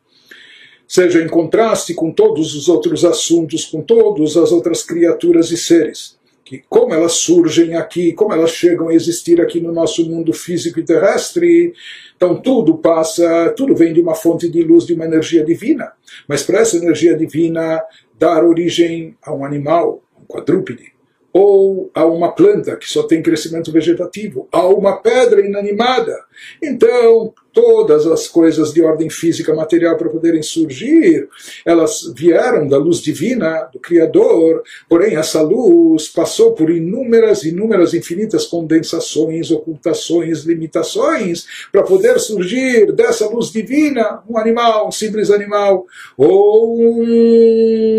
seja em contraste com todos os outros assuntos, com todas as outras criaturas e seres. Que como elas surgem aqui, como elas chegam a existir aqui no nosso mundo físico e terrestre, então tudo passa, tudo vem de uma fonte de luz, de uma energia divina. Mas para essa energia divina dar origem a um animal, um quadrúpede, ou a uma planta que só tem crescimento vegetativo, a uma pedra inanimada. Então, todas as coisas de ordem física material para poderem surgir, elas vieram da luz divina do Criador, porém essa luz passou por inúmeras, inúmeras, infinitas condensações, ocultações, limitações, para poder surgir dessa luz divina um animal, um simples animal, ou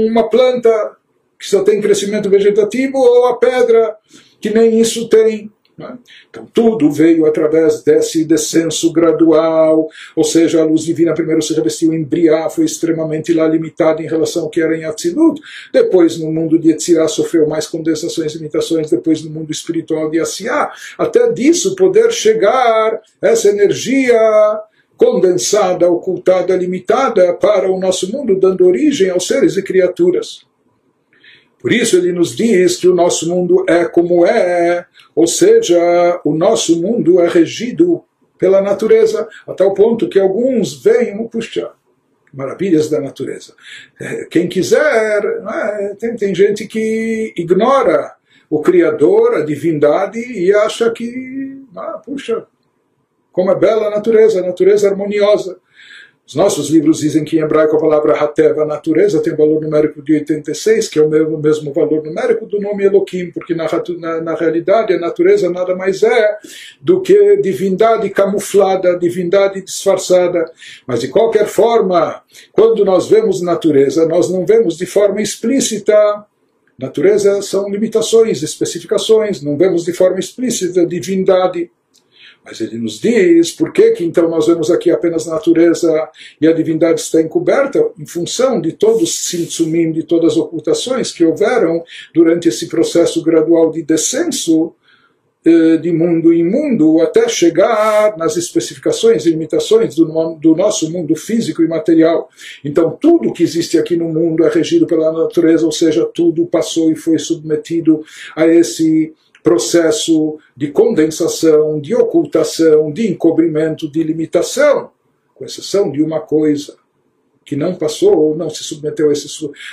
uma planta que só tem crescimento vegetativo, ou a pedra, que nem isso tem. Né? Então, tudo veio através desse descenso gradual, ou seja, a luz divina primeiro se revestiu em Briá, foi extremamente lá limitada em relação ao que era em Atzilut, depois no mundo de Etzirá sofreu mais condensações e limitações, depois no mundo espiritual de Asiá, até disso poder chegar essa energia condensada, ocultada, limitada para o nosso mundo, dando origem aos seres e criaturas. Por isso ele nos diz que o nosso mundo é como é, ou seja, o nosso mundo é regido pela natureza, a tal ponto que alguns veem, puxa, maravilhas da natureza. É, quem quiser, é? tem, tem gente que ignora o Criador, a divindade, e acha que, ah, puxa, como é bela a natureza, a natureza harmoniosa. Os nossos livros dizem que em hebraico a palavra Hateva, natureza, tem valor numérico de 86, que é o mesmo, mesmo valor numérico do nome Elohim, porque na, na, na, realidade a natureza nada mais é do que divindade camuflada, divindade disfarçada. Mas de qualquer forma, quando nós vemos natureza, nós não vemos de forma explícita. Natureza são limitações, especificações, não vemos de forma explícita divindade. Mas ele nos diz por que, que então nós vemos aqui apenas a natureza e a divindade está encoberta em função de todos os simtsumim, de todas as ocultações que houveram durante esse processo gradual de descenso eh, de mundo em mundo até chegar nas especificações e limitações do, do, nosso mundo físico e material. Então, tudo que existe aqui no mundo é regido pela natureza, ou seja, tudo passou e foi submetido a esse processo de condensação, de ocultação, de encobrimento, de limitação, com exceção de uma coisa que não passou ou não se submeteu a esse,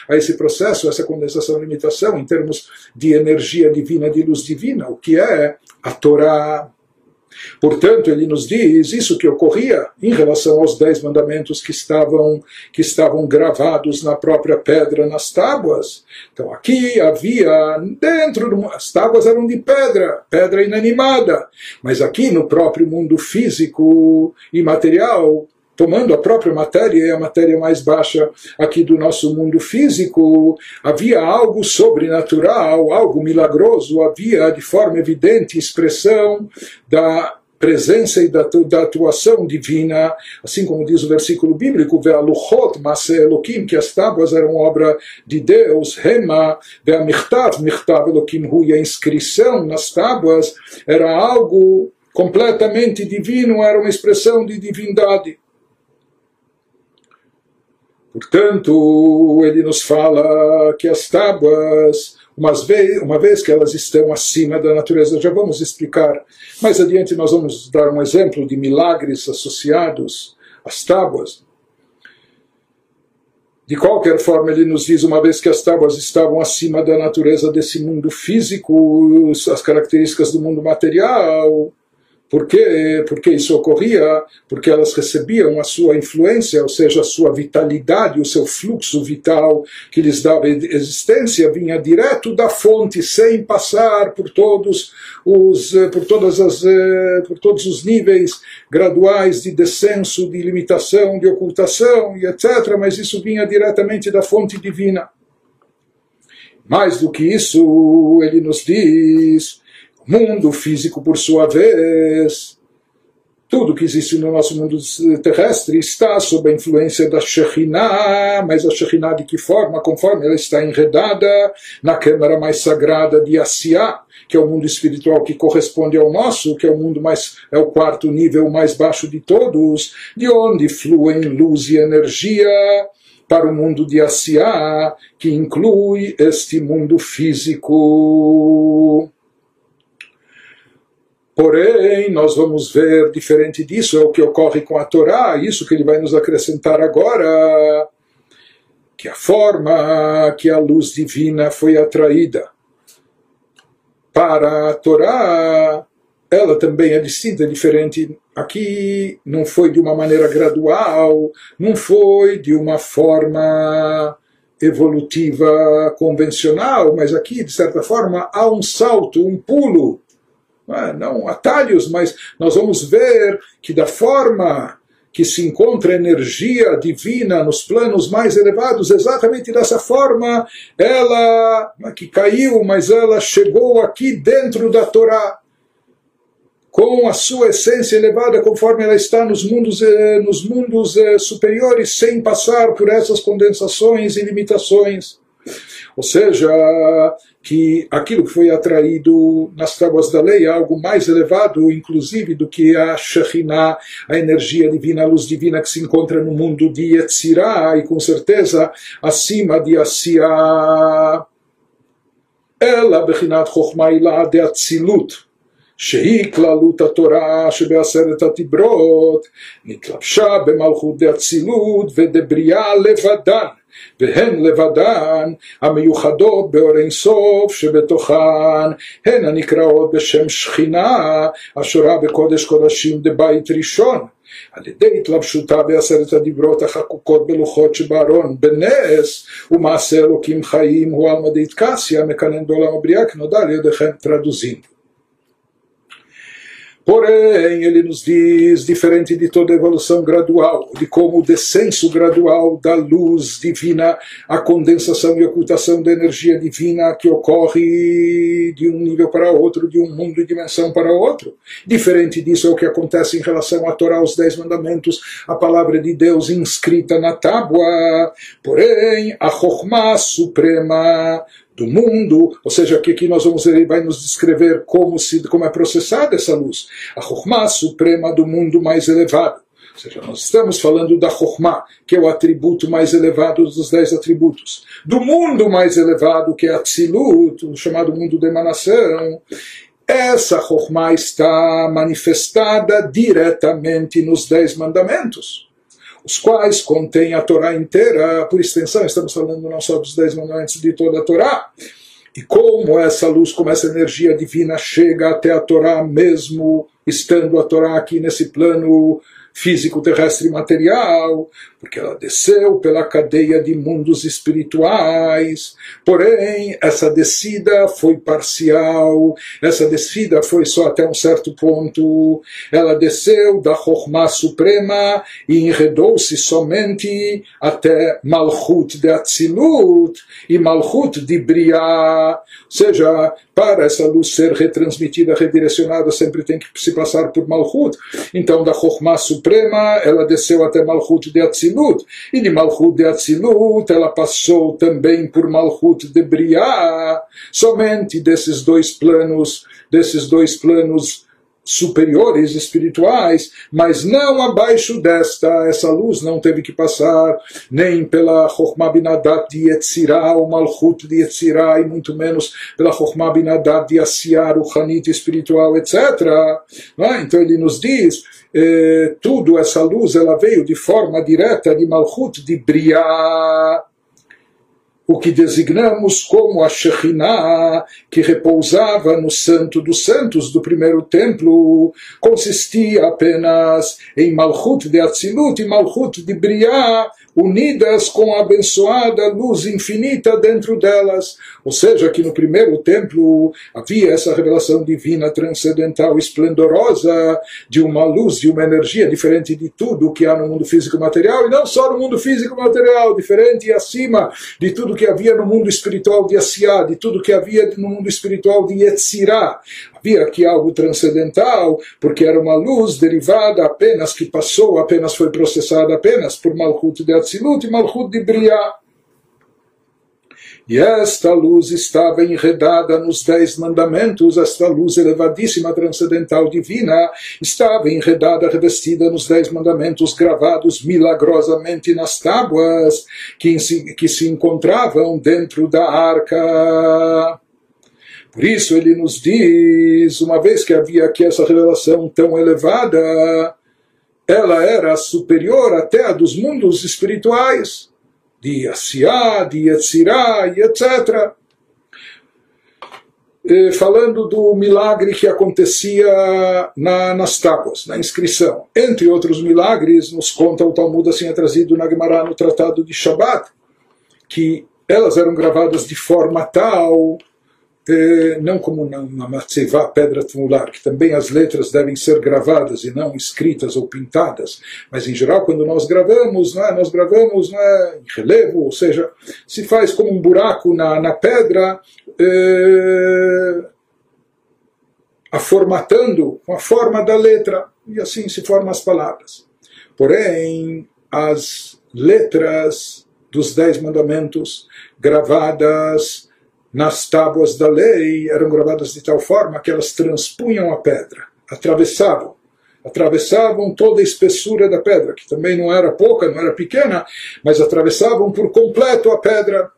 a esse processo, essa condensação e limitação, em termos de energia divina, de luz divina, o que é a Torá. Portanto, ele nos diz isso que ocorria em relação aos dez mandamentos que estavam, que estavam gravados na própria pedra, nas tábuas. Então, aqui havia, dentro, as tábuas eram de pedra, pedra inanimada, mas aqui no próprio mundo físico e material, tomando a própria matéria e a matéria mais baixa aqui do nosso mundo físico, havia algo sobrenatural, algo milagroso, havia de forma evidente expressão da presença e da, da, atuação divina, assim como diz o versículo bíblico, Ve'aluchot Mase Elokim, que as tábuas eram obra de Deus, Rema, Ve'amichtav, Michtav Elokim Hu, e a inscrição nas tábuas era algo completamente divino, era uma expressão de divindade. Portanto, ele nos fala que as tábuas, vez, uma vez que elas estão acima da natureza, já vamos explicar. Mais adiante nós vamos dar um exemplo de milagres associados às tábuas. De qualquer forma, ele nos diz, uma vez que as tábuas estavam acima da natureza desse mundo físico, as características do mundo material, por que, porque isso ocorria? Porque elas recebiam a sua influência, ou seja, a sua vitalidade, o seu fluxo vital que lhes dava existência, vinha direto da fonte, sem passar por todos os, por todas as, eh, por todos os níveis graduais de descenso, de limitação, de ocultação e etc. Mas isso vinha diretamente da fonte divina. Mais do que isso, ele nos diz Mundo físico, por sua vez, tudo que existe no nosso mundo terrestre está sob a influência da Shekhinah, mas a Shekhinah de que forma? Conforme ela está enredada na câmara mais sagrada de Asiá, que é o mundo espiritual que corresponde ao nosso, que é o mundo mais, é o quarto nível mais baixo de todos, de onde fluem luz e energia para o mundo de Asiá, que inclui este mundo físico. Porém, nós vamos ver, diferente disso, é o que ocorre com a Torá, isso que ele vai nos acrescentar agora, que a forma que a luz divina foi atraída para a Torá, ela também é distinta, é diferente. Aqui não foi de uma maneira gradual, não foi de uma forma evolutiva convencional, mas aqui, de certa forma, há um salto, um pulo? Não atalhos, mas nós vamos ver que da forma que se encontra energia divina nos planos mais elevados, exatamente dessa forma, ela que caiu, mas ela chegou aqui dentro da Torá com a sua essência elevada, conforme ela está nos mundos, eh, nos mundos eh, superiores, sem passar por essas condensações e limitações. Ou seja, que aquilo que foi atraído nas tábuas da lei é algo mais elevado, inclusive, do que a Shekhinah, a energia divina, a luz divina que se encontra no mundo de Yetzirah, e com certeza acima de Asiya. Ela, Bechinat Chochmaila de Atzilut. שהיא כללות התורה שבעשרת הדיברות, נתלבשה במלכות דאצילות ודבריאה לבדן, והן לבדן המיוחדות באור אין סוף שבתוכן הן הנקראות בשם שכינה השורה בקודש קודשים דבית ראשון על ידי התלבשותה בעשרת הדיברות החקוקות בלוחות שבארון בנס ומעשה אלוקים חיים הוא על מדעית קסיה מקנן בעולם הבריאה כנודע על ידיכם טרדוזים Porém, ele nos diz, diferente de toda evolução gradual, de como o descenso gradual da luz divina, a condensação e ocultação da energia divina que ocorre de um nível para outro, de um mundo e dimensão para outro. Diferente disso é o que acontece em relação à Torá, os Dez Mandamentos, a palavra de Deus inscrita na tábua. Porém, a Chokhmah suprema do mundo, ou seja, que aqui nós vamos ele vai nos descrever como se como é processada essa luz, a Chokhmah suprema do mundo mais elevado. Ou seja, nós estamos falando da Chokhmah, que é o atributo mais elevado dos dez atributos. Do mundo mais elevado, que é Atzilut, o chamado mundo de emanação. Essa Chokhmah está manifestada diretamente nos dez mandamentos os quais contém a Torá inteira, por extensão, estamos falando não só dos dez mandamentos de toda a Torá, e como essa luz, como essa energia divina chega até a Torá mesmo estando a Torá aqui nesse plano físico, terrestre e material, porque ela desceu pela cadeia de mundos espirituais. Porém, essa descida foi parcial, essa descida foi só até um certo ponto. Ela desceu da Chokhmah Suprema e enredou-se somente até Malchut de Atzilut e Malchut de Briah. Ou seja, para essa luz ser retransmitida, redirecionada, sempre tem que se passar por Malchut. Então, da Chokhmah Suprema, ela desceu até Malchut de Atzilut. E de Malchut de Atzilut, ela passou também por Malchut de Briah. Somente desses dois planos, desses dois planos superiores espirituais, mas não abaixo desta. Essa luz não teve que passar nem pela Chokhmah Binadat de Yetzirah, o Malchut de Yetzirah, e muito menos pela Chokhmah Binadat de Asiar, o Hanit espiritual, etc. É? Então ele nos diz, eh, tudo essa luz ela veio de forma direta de Malchut de Briah o que designamos como a Shekhinah, que repousava no Santo dos Santos do primeiro templo, consistia apenas em Malchut de Atzilut e Malchut de Briah, unidas com a abençoada luz infinita dentro delas. Ou seja, que no primeiro templo havia essa revelação divina transcendental esplendorosa de uma luz, de uma energia diferente de tudo que há no mundo físico material, e não só no mundo físico material, diferente e acima de tudo que havia no mundo espiritual de Asiá, de tudo que havia no mundo espiritual de Yetzirah. Havia aqui algo transcendental, porque era uma luz derivada apenas, que passou, apenas foi processada apenas por Malchut de Atzilut e Malchut de Briah. E esta luz estava enredada nos dez mandamentos, esta luz elevadíssima, transcendental, divina, estava enredada, revestida nos dez mandamentos, gravados milagrosamente nas tábuas que que se encontravam dentro da arca. Por isso ele nos diz, uma vez que havia aqui essa revelação tão elevada, ela era superior até a dos mundos espirituais, de Asiá, de Yetzirá e etc. Falando do milagre que acontecia na, nas tábuas, na inscrição. Entre outros milagres, nos conta o Talmud, assim é trazido na Gemara, no Tratado de Shabbat, que elas eram gravadas de forma tal não como na, matzevá, pedra tumular, que também as letras devem ser gravadas e não escritas ou pintadas, mas em geral quando nós gravamos, é, nós gravamos é, em relevo, ou seja, se faz como um buraco na, na pedra, é, a formatando com a forma da letra, e assim se formam as palavras. Porém, as letras dos Dez Mandamentos gravadas nas tábuas da lei eram gravadas de tal forma que elas transpunham a pedra, atravessavam, atravessavam toda a espessura da pedra, que também não era pouca, não era pequena, mas atravessavam por completo a pedra.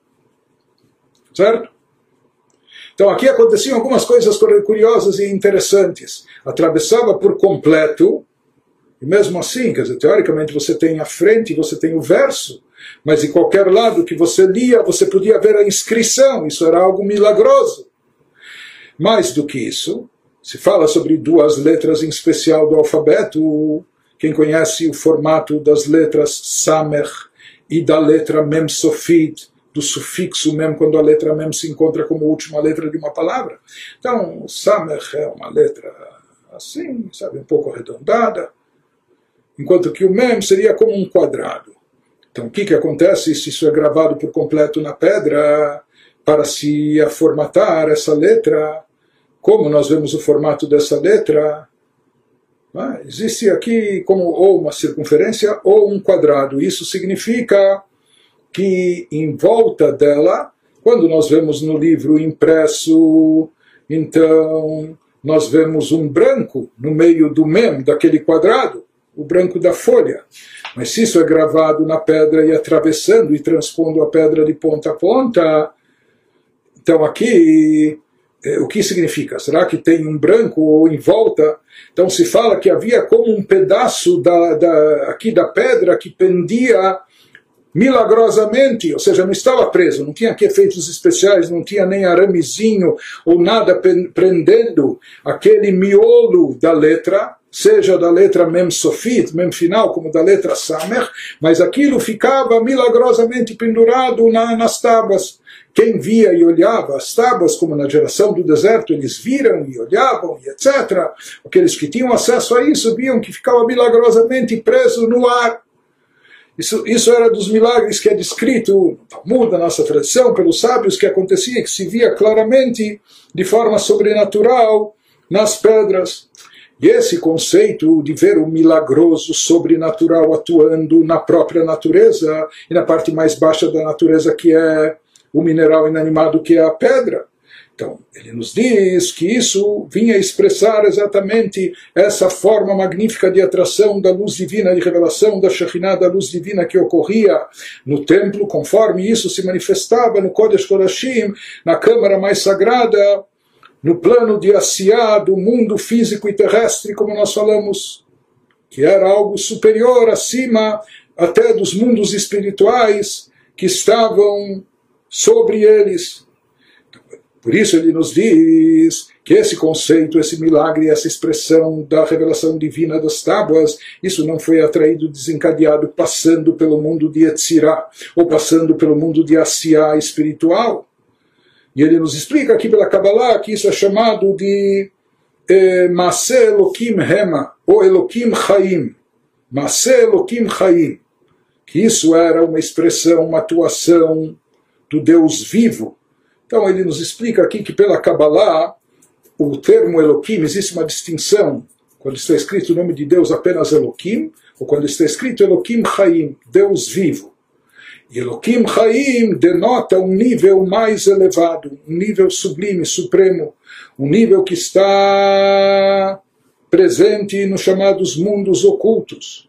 Certo? Então aqui aconteciam algumas coisas curiosas e interessantes. Atravessava por completo, e mesmo assim, quer dizer, teoricamente você tem a frente, você tem o verso, mas em qualquer lado que você lia, você podia ver a inscrição, isso era algo milagroso. Mais do que isso, se fala sobre duas letras em especial do alfabeto. Quem conhece o formato das letras Samer e da letra Mem Sofit, do sufixo Mem, quando a letra Mem se encontra como última letra de uma palavra. Então, Samer é uma letra assim, sabe, um pouco arredondada, enquanto que o Mem seria como um quadrado. Então, o que, que acontece se isso é gravado por completo na pedra para se formatar essa letra? Como nós vemos o formato dessa letra? Ah, existe aqui como ou uma circunferência ou um quadrado. Isso significa que em volta dela, quando nós vemos no livro impresso, então nós vemos um branco no meio do mem daquele quadrado o branco da folha. Mas se isso é gravado na pedra e atravessando e transpondo a pedra de ponta a ponta, então aqui é, o que significa? Será que tem um branco em volta? Então se fala que havia como um pedaço da, da, aqui da pedra que pendia milagrosamente, ou seja, não estava preso, não tinha que efeitos especiais, não tinha nem aramezinho ou nada prendendo aquele miolo da letra, seja da letra mem sofit, mem final, como da letra samer, mas aquilo ficava milagrosamente pendurado na, nas tábuas. Quem via e olhava as tábuas, como na geração do deserto, eles viram e olhavam e etc. Aqueles que tinham acesso a isso viam que ficava milagrosamente preso no ar. Isso, isso era dos milagres que é descrito no Talmud, da nossa tradição, pelos sábios, que acontecia, que se via claramente, de forma sobrenatural, nas pedras. E esse conceito de ver o milagroso, sobrenatural atuando na própria natureza e na parte mais baixa da natureza, que é o mineral inanimado que é a pedra. Então, ele nos diz que isso vinha expressar exatamente essa forma magnífica de atração da luz divina, de revelação da Shekhinah, da luz divina que ocorria no templo, conforme isso se manifestava no Kodesh Kodashim, na câmara mais sagrada, no plano de Asiá, do mundo físico e terrestre, como nós falamos, que era algo superior, acima até dos mundos espirituais que estavam sobre eles. Por isso ele nos diz que esse conceito, esse milagre, essa expressão da revelação divina das tábuas, isso não foi atraído, desencadeado, passando pelo mundo de Etzirá, ou passando pelo mundo de Asiá espiritual. E ele nos explica aqui pela Kabbalah que isso é chamado de eh, Mase Elokim Hema, ou Elokim Chaim. Mase Elokim Chaim. Que isso era uma expressão, uma atuação do Deus vivo. Então ele nos explica aqui que pela Kabbalah, o termo Elohim, existe uma distinção quando está escrito o nome de Deus apenas Elohim, ou quando está escrito Elohim Chaim, Deus vivo. Elohim Chaim denota um nível mais elevado, um nível sublime, supremo, um nível que está presente nos chamados mundos ocultos.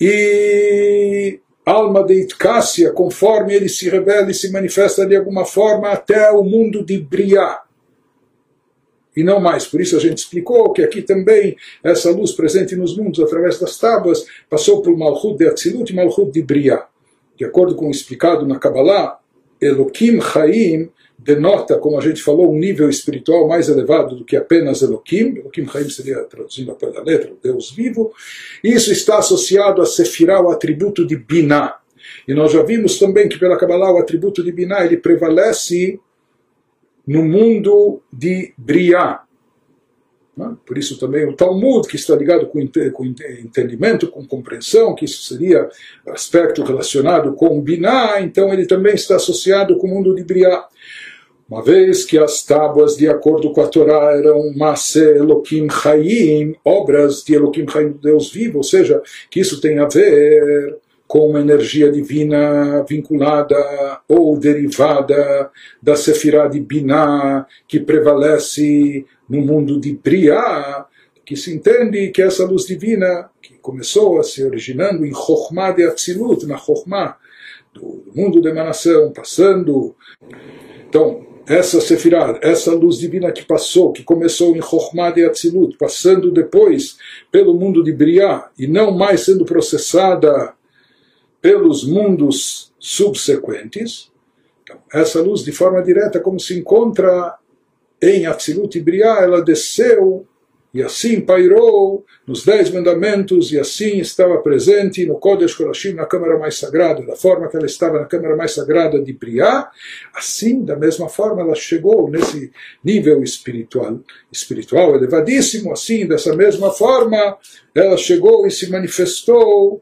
E alma de Itkássia, conforme ele se revela e se manifesta de alguma forma até o mundo de Briá. E não mais. Por isso a gente explicou que aqui também essa luz presente nos mundos através das tábuas passou por Malchut de Atzilut e Malchut de Briá. De acordo com o explicado na Kabbalah, Elohim Chaim denota, como a gente falou, um nível espiritual mais elevado do que apenas Elohim. Elohim Chaim seria, traduzindo a da letra, Deus vivo. Isso está associado a Sefirah, o atributo de Binah. E nós já vimos também que pela Kabbalah o atributo de Binah ele prevalece no mundo de Briah. Né? Por isso também o Talmud, que está ligado com, com entendimento, com compreensão, que isso seria aspecto relacionado com Binah, então ele também está associado com o mundo de Briah. Uma vez que as tábuas, de acordo com a Torá, eram Maase Elohim Chaim, obras de Elohim Chaim, Deus vivo, ou seja, que isso tem a ver com uma energia divina vinculada ou derivada da Sefirah de Binah, que prevalece no mundo de Briah, que se entende que essa luz divina, que começou a se originando em Chokhmah de Atzilut, na Chokhmah do mundo de emanação, passando. Então, essa Sefirah, essa luz divina que passou, que começou em Chokhmah de Atzilut, passando depois pelo mundo de Briah e não mais sendo processada pelos mundos subsequentes, então, essa luz de forma direta, como se encontra em Atzilut Briah, ela desceu e assim pairou nos Dez Mandamentos, e assim estava presente no Kodesh Korashim, na Câmara mais Sagrada, da forma que ela estava na Câmara mais Sagrada de Briá, assim, da mesma forma, ela chegou nesse nível espiritual, espiritual elevadíssimo, assim, dessa mesma forma, ela chegou e se manifestou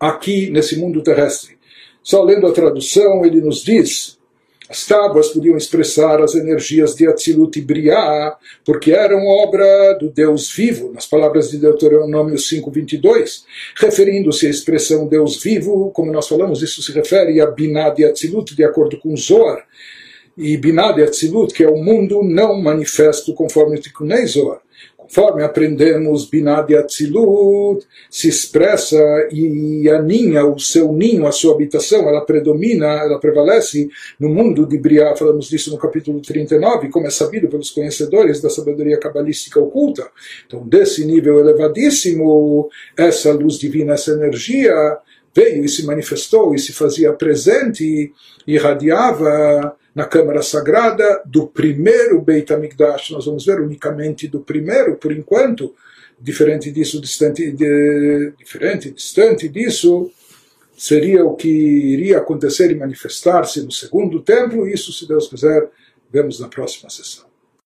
aqui nesse mundo terrestre. Só lendo a tradução, ele nos diz as tábuas podiam expressar as energias de Atzilut e Briá, porque eram obra do Deus vivo, nas palavras de Deuteronômio 5.22, referindo-se à expressão Deus vivo, como nós falamos, isso se refere a Binah de Atzilut, de acordo com Zohar, e Binah de Atzilut, que é o mundo não manifesto conforme o Tikunei Zohar Conforme aprendemos, Binad Atzilut se expressa e aninha o seu ninho, a sua habitação, ela predomina, ela prevalece no mundo de Briá. Falamos disso no capítulo 39, como é sabido pelos conhecedores da sabedoria cabalística oculta. Então, desse nível elevadíssimo, essa luz divina, essa energia, veio e se manifestou e se fazia presente, irradiava na Câmara Sagrada do primeiro Beit HaMikdash. Nós vamos ver unicamente do primeiro, por enquanto, diferente disso, distante, de, diferente, distante disso, seria o que iria acontecer e manifestar-se no segundo templo, isso, se Deus quiser, vemos na próxima sessão.